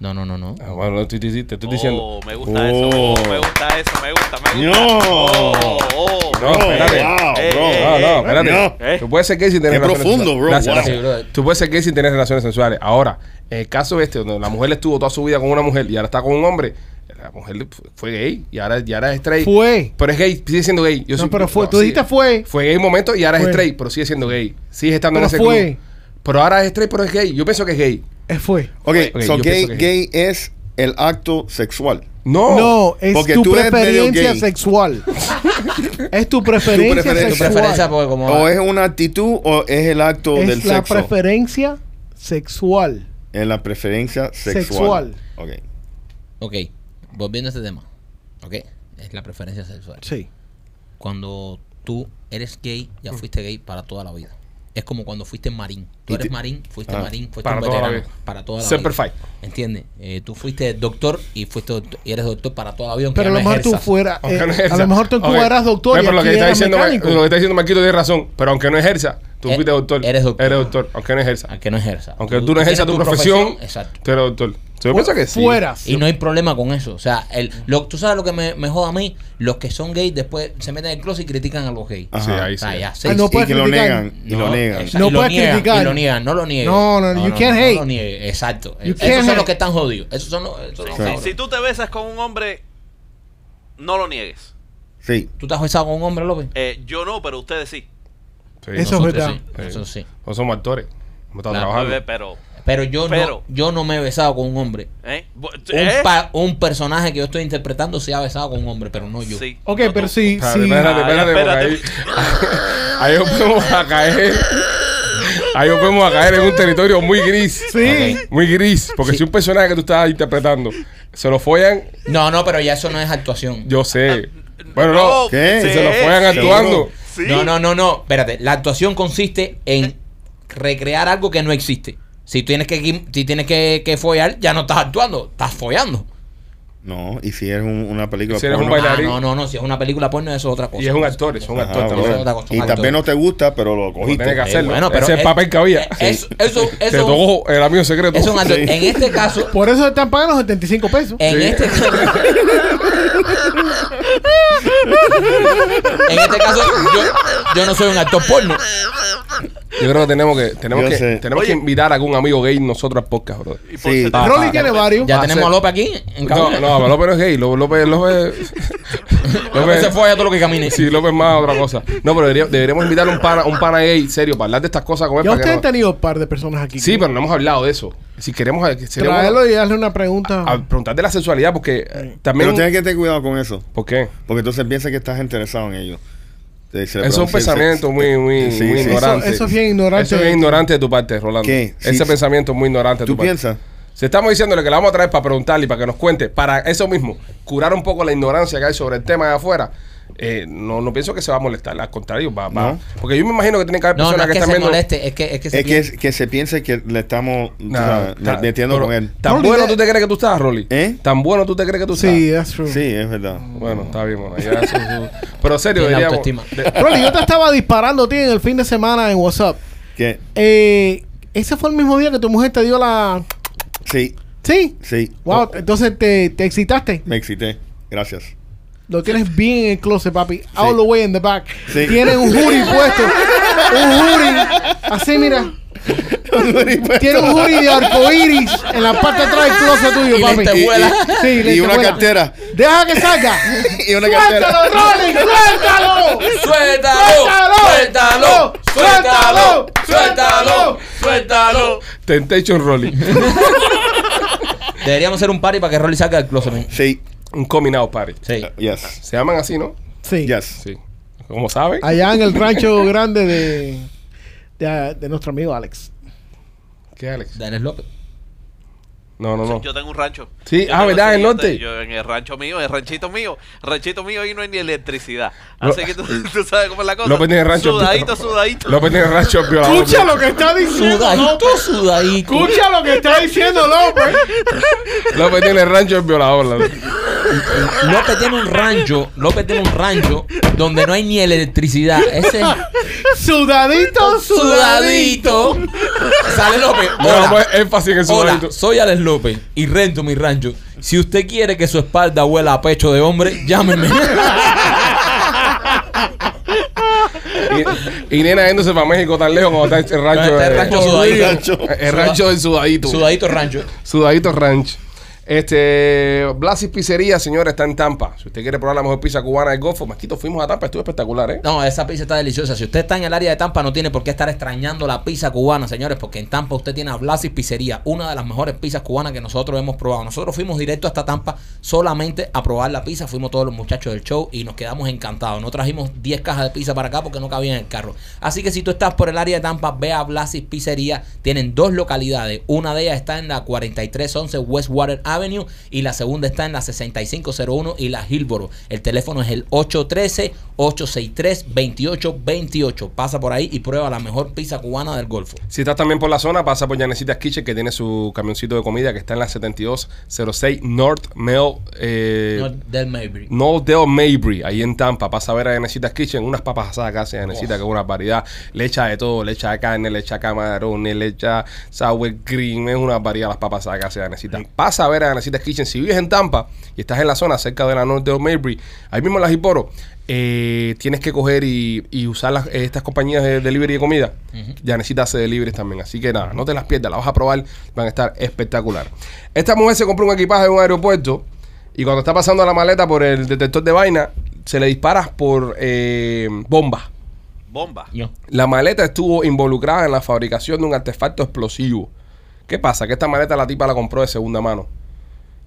No, no, no, no. Ah, bueno, te, te- te- te estoy diciendo. Oh, me gusta Oh. eso. Oh, me gusta eso, me gusta, me gusta. No. Oh, oh, No, Bro, espérate. wow, Eh, bro. eh, No, no, eh, espérate. no. Eh. Tú puedes ser gay sin tener Qué relaciones profundo, sexuales. bro. Gracias, Wow. Tú puedes ser gay sin tener relaciones sexuales. Ahora, en el caso este, donde la mujer estuvo toda su vida con una mujer y ahora está con un hombre, la mujer fu- fue gay y ahora, y ahora es straight. Fue. Pero es gay, sigue siendo gay. Yo No, pero fue. no, Tú sí. dijiste fue. Fue gay un momento y ahora es straight, pero sigue siendo gay. Sigue estando Pero en ese fue. club. Pero ahora es straight, pero es gay. Yo pienso que es gay. Eh, fue. Ok, Ok, so gay, que- gay es el acto sexual. No. No, es Porque tu preferencia sexual. es tu preferencia preferencia. Tu sexual. preferencia, porque como. O es una actitud o es el acto es del la sexo. preferencia sexual. En la preferencia sexual. Sexual. Ok. Ok, volviendo a este tema. Ok, es la preferencia sexual. Sí. Cuando tú eres gay, ya fuiste gay para toda la vida. Es como cuando fuiste marín. Tú eres marín, fuiste Ah. marín, fuiste Para un toda la veterano. vida. Para toda la Semper vida. Fi. ¿Entiendes? Eh, tú fuiste doctor y fuiste doctor- y eres doctor para toda la vida. Pero a lo mejor tú fueras. Eh, no a ejerza. lo mejor tú, tú Ok. eras doctor Pero y lo que está diciendo, mecánico. lo que está diciendo Marquito tiene razón. Pero aunque no ejerza, tú Eh, fuiste doctor. eres doctor. Eres doctor, aunque no ejerza. Aunque no ejerza. Aunque tú no ejerzas tienes tu profesión, Exacto. tú eres doctor. Yo pienso que sí. Fueras. Y no hay problema con eso. O sea, el, lo, tú sabes lo que me, me joda a mí, los que son gays después se meten en el closet y critican a los gays. Ajá. Sí, ahí O sí. sea, ya, sí, Ah, no sí. y puedes que lo criticar. negan. Y lo exacto, No puedes niegan, criticar. Y lo niegan, no lo niegues. No, no, you can't no hate. lo niegues, exacto. You Esos can't son hate. los que están jodidos. Esos son los, esos son los Si- tú te besas con un hombre, no lo niegues. Sí. ¿Tú te has besado con un hombre, López? Eh, yo no, pero ustedes sí. Sí. Eso es verdad. sí, Sí. Eso sí. No somos actores. Trabajando. Bebé, Pero, Pero yo Pero- no, yo no me he besado con un hombre. ¿eh? Un, ¿eh? pa- un personaje que yo estoy interpretando se ha besado con un hombre, pero no yo. Sí. Ok, No pero tú. si, Espérate, si espérate, Ay, espérate, porque ahí, ahí nos vamos a caer. Ahí nos vamos a caer en un territorio muy gris. Sí. Muy gris. Porque si un personaje que tú estás interpretando se lo follan, No, no, pero ya eso no es actuación. yo sé. Bueno, no. ¿Qué? Si se lo follan sí. actuando. Sí. No, no, no, no. Espérate. La actuación consiste en recrear algo que no existe. Si tienes que, si tienes que, que follar, ya no estás actuando, estás follando. No, y si es un- una película Si eres un porno, Ah, Bailarín. no, no, no. Si es una película porno, eso es otra cosa. Y es un actor, es un Ajá, actor bro. también. Es cosa, Y tal vez no te gusta, pero lo cogiste. tienes que hacerlo. bueno, pero Ese es el papel que había. eh, eso- eso- Te eso- tocó el amigo secreto. Es un actor. Sí. En este caso, por eso te están pagando 75 pesos. en Sí. este caso. en este caso, yo, yo no soy un actor porno. Yo creo que tenemos que tenemos Yo que sé. tenemos que invitar a algún amigo gay nosotros al podcast, bro. Y por Sí. Rolly tiene varios. Ya Va a tenemos ser- a López aquí en No, cabina. no, pero López no es gay. López, López, López se fue a todo lo que camine. Sí, López más otra cosa. No, pero debería- deberíamos invitar a un pana, un pana gay serio para hablar de estas cosas con él. Ya para que ustedes han no- tenido un par de personas aquí. Sí, pero no hemos hablado de eso. Si queremos, eh, sería bueno Traerlo y darle una pregunta. a preguntar de la sexualidad porque eh, también. Pero tienes que tener cuidado con eso. ¿Por qué? Porque entonces piensa que estás interesado en ellos. Te- se le Eso es un pensamiento se- muy, muy, Sí, muy sí. ignorante. Eso- eso es bien ignorante Eso es de bien ignorante de tu parte, Rolando. ¿Qué? Ese Sí. pensamiento es muy ignorante de tu ¿Tú parte. piensas? Si estamos diciéndole que la vamos a traer para preguntarle y para que nos cuente, para eso mismo, curar un poco la ignorancia que hay sobre el tema de afuera, eh, no, no pienso que se va a molestar. Al contrario, va, va. No. Porque yo me imagino que tienen que haber No, no personas es que, están se viendo. moleste, es que, es que se Es que, piensa- es que se piense que le estamos Nah, metiendo con él. ¿Tan Rolly, bueno de- tú te crees que tú estás, Rolly? ¿Eh? ¿Tan bueno tú te crees que tú estás? Sí, that's true. Sí, es verdad. Bueno, está bien, bueno. ya eso- eso- pero serio, Tiene de- Rolly, yo te estaba disparando a ti en el fin de semana en WhatsApp. Que Eh, ese fue el mismo día que tu mujer te dio la. Sí, Sí. sí. Wow, Oh, entonces te, te excitaste. me excité. Gracias. Lo tienes bien en el closet, papi. All the way in the back. Sí. Tiene un hoodie puesto. un hoodie. Así, mira. Tiene un hoodie de arcoiris en la parte de atrás del closet tuyo, Y papi. lentejuela. Sí, y una cartera. Deja que salga. Y una cartera. ¡Suéltalo, Rolly! ¡Suéltalo! ¡Suéltalo! ¡Suéltalo! ¡Suéltalo! ¡Suéltalo! ¡Suéltalo! Temptation Rolly. Deberíamos hacer un party para que Rolly salga del closet. man. Sí. un coming out party. Sí. Yes. Se llaman así, ¿no? Sí. Yes. Sí. Como saben. Allá en el rancho grande de, de, de nuestro amigo Alex. ¿Qué, López. No, no, no. Yo tengo un rancho. Sí, Yo ah, ¿verdad? ¿En el norte? te- Yo en el rancho mío, el ranchito mío, ranchito mío ahí no hay ni electricidad. Lo- Así que tú, tú sabes cómo es la cosa. López tiene rancho. Sudadito, sudadito. López tiene rancho violador. Escucha lo que está diciendo Sudadito, sudadito. Escucha lo que está diciendo López. López tiene rancho el violador. la- López tiene un rancho, López tiene un rancho donde no hay ni electricidad. Ese Sudadito, sudadito. sudadito. Sale López. No, pues énfasis en el Hola, sudadito. soy Alex López y rento mi rancho. Si usted quiere que su espalda huela a pecho de hombre, llámeme. Y, y nena yéndose para México tan lejos como está el rancho. De- rancho sudadito. Rancho. El rancho del sudadito. Sudadito rancho. Sudadito Ranch. Este, Blasis Pizzería, señora, está en Tampa. Si usted quiere probar la mejor pizza cubana del Golfo, Masquito, fuimos a Tampa, estuvo espectacular, ¿eh? No, esa pizza está deliciosa. Si usted está en el área de Tampa, no tiene por qué estar extrañando la pizza cubana, señores, porque en Tampa usted tiene a Blasis Pizzería, una de las mejores pizzas cubanas que nosotros hemos probado. Nosotros fuimos directo hasta Tampa solamente a probar la pizza. Fuimos todos los muchachos del show y nos quedamos encantados. No trajimos 10 cajas de pizza para acá porque no cabían en el carro. Así que si tú estás por el área de Tampa, ve a Blasis Pizzería. Tienen dos localidades. Una de ellas está en la 4311 Westwater Avenue y la segunda está en la 6501 y la Hillboro. El teléfono es el 813-863-2828. Pasa por ahí y prueba la mejor pizza cubana del Golfo. Si estás también por la zona, pasa por Yanecitas Kitchen, que tiene su camioncito de comida que está en la 7206 North Mel. Eh, No, del Maybury. Northdale Mabry, ahí en Tampa. Pasa a ver a Yanecitas Kitchen, unas papas asadas que hace Yanecita, que es una variedad. Le echa de todo, le echa de carne, le echa camarones, le echa sour cream, es una variedad las papas asadas que hace Yanecita. Pasa a ver a Yanecitas Kitchen. Si vives en Tampa y estás en la zona cerca de la Northdale Mabry, ahí mismo en la Hiporo, eh, tienes que coger y, y usar las- eh, estas compañías de delivery de comida. Yanecita hace delivery también. Así que nada, no te las pierdas, las vas a probar, van a estar espectacular. Esta mujer se compró un equipaje en un aeropuerto y cuando está pasando la maleta por el detector de vaina, se le dispara por eh, bomba. Bomba. Yo. La maleta estuvo involucrada en la fabricación de un artefacto explosivo. ¿Qué pasa? Que esta maleta la tipa la compró de segunda mano.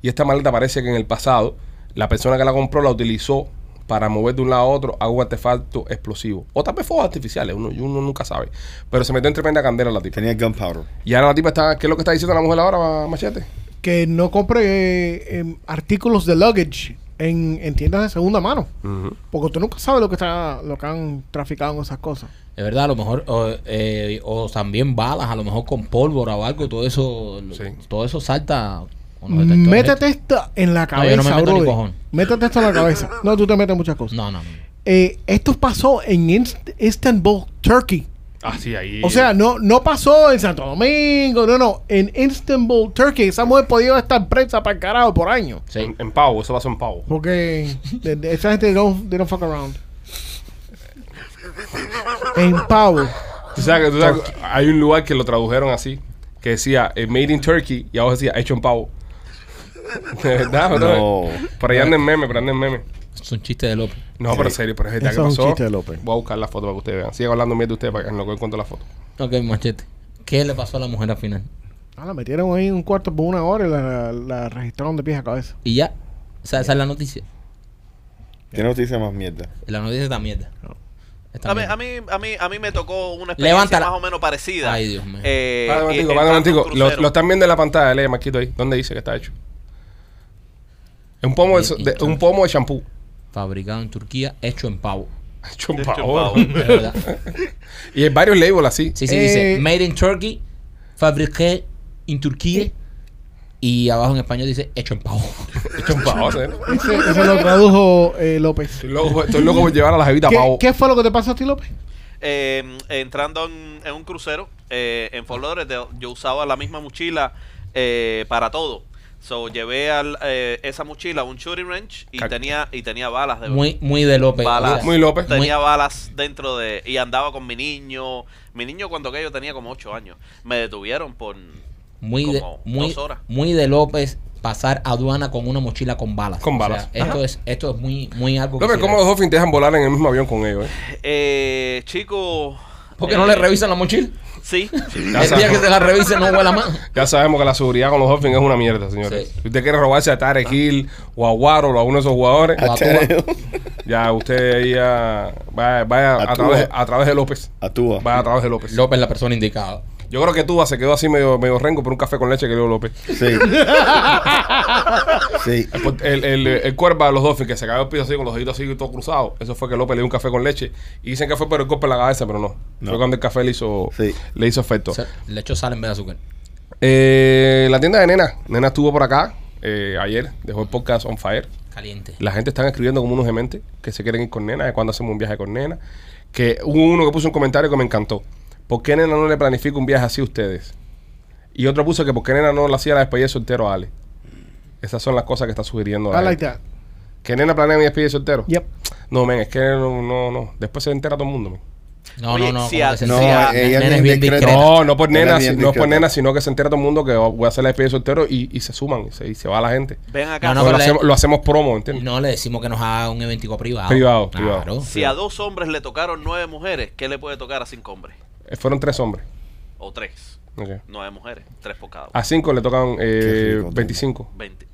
Y esta maleta parece que en el pasado la persona que la compró la utilizó para mover de un lado a otro a un artefacto explosivo. O tal vez fuegos artificiales, uno, uno nunca sabe. Pero se metió en tremenda candela la tipa. Tenía gunpowder. Y ahora la tipa está... ¿Qué es lo que está diciendo la mujer ahora, Machete? Que no compre eh, em, artículos de luggage en, en tiendas de segunda mano. Ujú. Porque tú nunca sabes lo que está lo que han traficado en esas cosas. De verdad, a lo mejor, o, eh, o también balas, a lo mejor con pólvora o algo, todo eso, Sí. todo eso salta detectores. Métete esto en la No, cabeza, yo no me meto ni cojón. Métete esto en la cabeza. No, tú te metes muchas cosas. No, no, no. Eh, esto pasó en Inst- Istanbul, Turkey. Ah, sí, ahí. O sea, no, no pasó en Santo Domingo, no, no. En Istanbul, Turkey. Esa mujer podía estar presa para el carajo por años. Sí. En, en pavo, eso pasó en pavo. Porque esa gente don't, they don't fuck around. En Pau. Tú sabes tú hay un lugar que lo tradujeron así, que decía eh, Made in Turkey y abajo decía hecho en pavo. De verdad, ¿no? No. Por ahí anda en meme, pero anda en meme. Es un chiste de López. No, pero en serio, pero es verdad Eso que es un pasó. chiste de López. Voy a buscar la foto para que ustedes vean. Sigan hablando bien de ustedes para que en lo que encuentro la foto. Ok, machete. ¿Qué le pasó a la mujer al final? Ah, la metieron ahí en un cuarto por una hora y la, la registraron de pies a cabeza. Y ya. O sea, esa es la noticia. ¿Qué noticia más mierda? La noticia está mierda. Esta A mí, mierda. a, mí, a, mí, a mí me tocó una experiencia Levántala. más o menos parecida. Ay, Dios mío. Eh, un y- momentico, entrando para un a momentico. un Lo, crucero. lo están viendo en la pantalla, lee Marquito ahí. ¿Dónde dice que está hecho? Es un pomo de, de- un pomo de shampoo. Fabricado en Turquía, hecho en pavo. Hecho en Hecho en pavo. verdad. y hay varios labels así. Sí, sí, Eh, dice Made in Turkey, fabriqué en Turquía. Y abajo en español dice hecho en pavo. Hecho en pavo. ¿sí? Ese, ese lo tradujo eh, López. Estoy loco, estoy loco por llevar a la jevita a ¿Qué, pavo. qué fue lo que te pasó a ti, López? Eh, entrando en, en un crucero eh, en Fort Lauderdale, yo usaba la misma mochila eh, para todo. So, llevé al, eh, esa mochila a un shooting range y Ca- tenía y tenía balas de Muy, muy de López. balas. Muy López. Tenía balas dentro de y andaba con mi niño. Mi niño cuando que yo tenía como 8 años. Me detuvieron por muy, de, como muy, dos horas. muy de López pasar aduana con una mochila con balas. Con O sea, balas. esto es, esto es muy, muy algo sí ¿cómo los Dolphins dejan volar en el mismo avión con ellos? Eh? eh, chico. ¿Por qué eh, no le revisan la mochila? Sí. Ya El día que se la revisen no vuela más. Ya sabemos que la seguridad con los Dolphins es una mierda, señores. Sí. Si usted quiere robarse a Tarek Hill o a Guaro o a uno de esos jugadores, a ya usted ahí ya vaya, vaya a, A través, a de López. Actúa. Vaya a través de López. López es la persona indicada. Yo creo que Tuba se quedó así medio, medio rengo por un café con leche que le dio López. Sí. sí. El, el, el cuerva de los Dolphins que se cayó el piso así con los deditos así todo cruzados. Eso fue que López le dio un café con leche. Y dicen que fue por el golpe en la cabeza, pero no. No. Fue cuando el café le hizo, Sí. le hizo efecto. O sea, le echó sal en vez de azúcar. Eh, la tienda de Nena. Nena estuvo por acá eh, ayer. Dejó el podcast on fire. Caliente. La gente está escribiendo como unos dementes que se quieren ir con Nena, de cuando hacemos un viaje con Nena. Que hubo uno que puso un comentario que me encantó. ¿Por qué Nena no le planifica un viaje así a ustedes? Y otro puso que por qué Nena no le hacía la despedida de soltero a Ale. Esas son las cosas que está sugiriendo. I like gente. that. ¿Que Nena planea mi despedida de soltero? Yep. No, men, es que no, no, no. Después se entera todo el mundo, men. No, Oye, no, no. si a- no, ella Nena es bien discreta. No, no por Era nena, bien si- no es por discreta. nena, sino que se entera todo el mundo que voy a hacer la despedida de soltero y, y se suman y se, y se va la gente. Ven acá. No, no, Pero lo, pero hacemos, lo hacemos promo, ¿entiendes? No le decimos que nos haga un eventico privado. Privado, Claro. privado. Si a dos hombres le tocaron nueve mujeres, ¿qué le puede tocar a cinco hombres? Eh, Fueron tres hombres. O tres. Ok. Nueve mujeres. Tres por cada uno. A cinco le tocan eh, rico, 25. Veinte.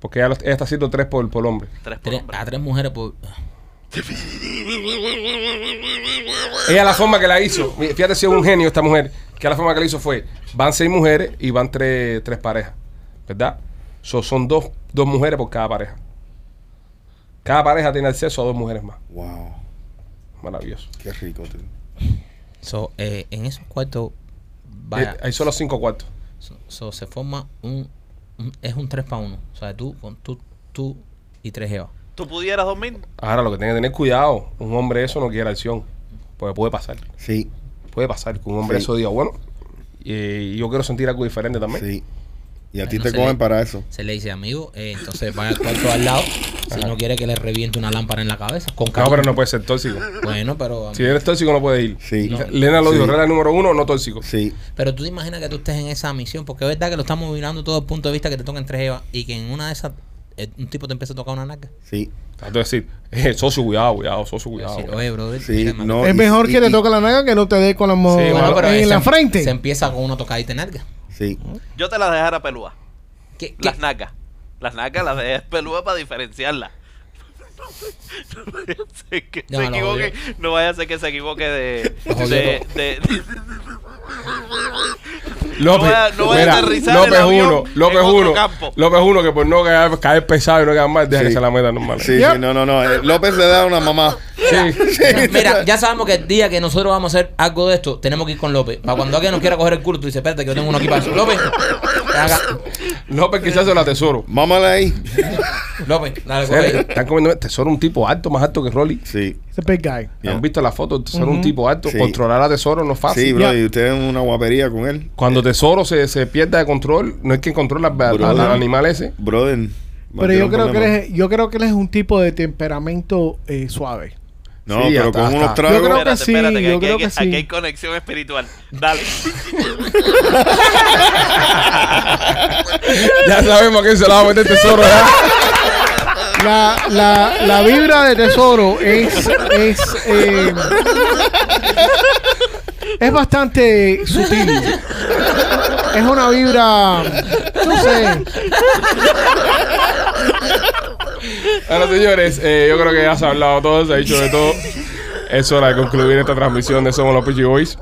Porque ella, los- ella está haciendo tres por, por hombre. Tres por Tres- hombre. a tres mujeres por. Ella la forma que la hizo, mi- fíjate si es un genio esta mujer, que la forma que la hizo fue, van seis mujeres y van tres, tres parejas. ¿verdad? So, son dos, dos mujeres por cada pareja. Cada pareja tiene acceso a dos mujeres más. Wow. Maravilloso. Qué rico, tío. So, eh, en esos cuartos, vaya, Eh, Hay solo cinco cuartos. so, so se forma un, un- es un 3 para 1. O sea, tú, con tú, tú y tres Evas. ¿Tú pudieras dormir? Ahora, lo que tiene que tener cuidado, un hombre eso no quiere acción. Porque puede pasar. Sí, Puede pasar que un hombre Sí. eso diga, bueno, y yo quiero sentir algo diferente también. sí. Y a ti No te le- para eso. Se le dice, amigo, eh, entonces vaya al cuarto al lado. Si no quiere que le reviente una lámpara en la cabeza. Con No, pero no puede ser tóxico. Bueno, pero. Si eres tóxico no puedes ir. Sí. No. Lena lo Sí. dijo, regla número uno, no tóxico. Sí. Pero tú te imaginas que tú estés en esa misión, porque es verdad que lo estamos mirando todo el punto de vista que te toquen tres Evas y que en una de esas eh, un tipo te empieza a tocar una naca. Sí. Trato de decir, eh, socio, cuidado, cuidado, socio, cuidado. Decir, Oye, brother, Sí, mira, man". no. Es y- mejor y- que te y- toque la naga que no te dé con la mo- Sí, bueno, pero en se- la frente. Se empieza con una tocadita en nalga. Sí. Yo te las dejara pelúas. ¿Qué, qué? Las nacas. Las nacas las dejas pelúas para diferenciarlas. No vaya a ser que No, se lo equivoque. No vaya a ser que se equivoque de. De, todo. de- López, No vaya- no vaya a aterrizar López el avión uno, López en otro uno, campo. López uno que por no caer, caer pesado y no caer mal, deja Sí. que se la meta normal. Sí, Yep. sí, no, no, no. Eh, López le da una mamá. Sí. Mira, ya sabemos que el día que nosotros vamos a hacer algo de esto, tenemos que ir con López. Para cuando alguien nos quiera coger el culo, tú dices, espérate que yo tengo uno aquí para eso. López. López quizás se la tesoro. Mámala ahí. López, dale, coge. Están comiendo tesoro un tipo alto, más alto que Rolly. Sí. Ese big guy. Yeah. ¿Han visto la foto? Tesoro un tipo alto. Sí. Controlar a Tesoro no es fácil. Sí, bro. Ya. Y usted es una guapería con él. Cuando Tesoro se, se pierde de control, no es quien controla al, al- Brother. al animal ese. Brother. Pero yo creo, que él es, yo creo que él es un tipo de temperamento eh, suave. No, Sí, pero hasta- con unos Yo tragos. creo que Espérate, sí, espérate, que yo aquí, creo que sí. aquí hay conexión espiritual. Dale. Ya sabemos a quién se la va a meter Tesoro. ¿ya? La, la, la vibra de tesoro es es eh, es bastante sutil. Es una vibra, no sé. Bueno, señores, eh, yo creo que ya se ha hablado todo, se ha dicho de todo. Es hora de concluir esta transmisión de Somos los Peachy Boys.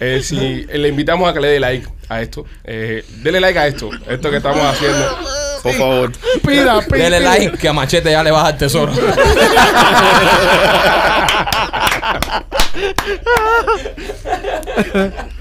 Eh, si le invitamos a que le dé like a esto, eh, dele like a esto, esto que estamos haciendo. Por favor. Pida, pida. Dele like que a Machete ya le baja el tesoro.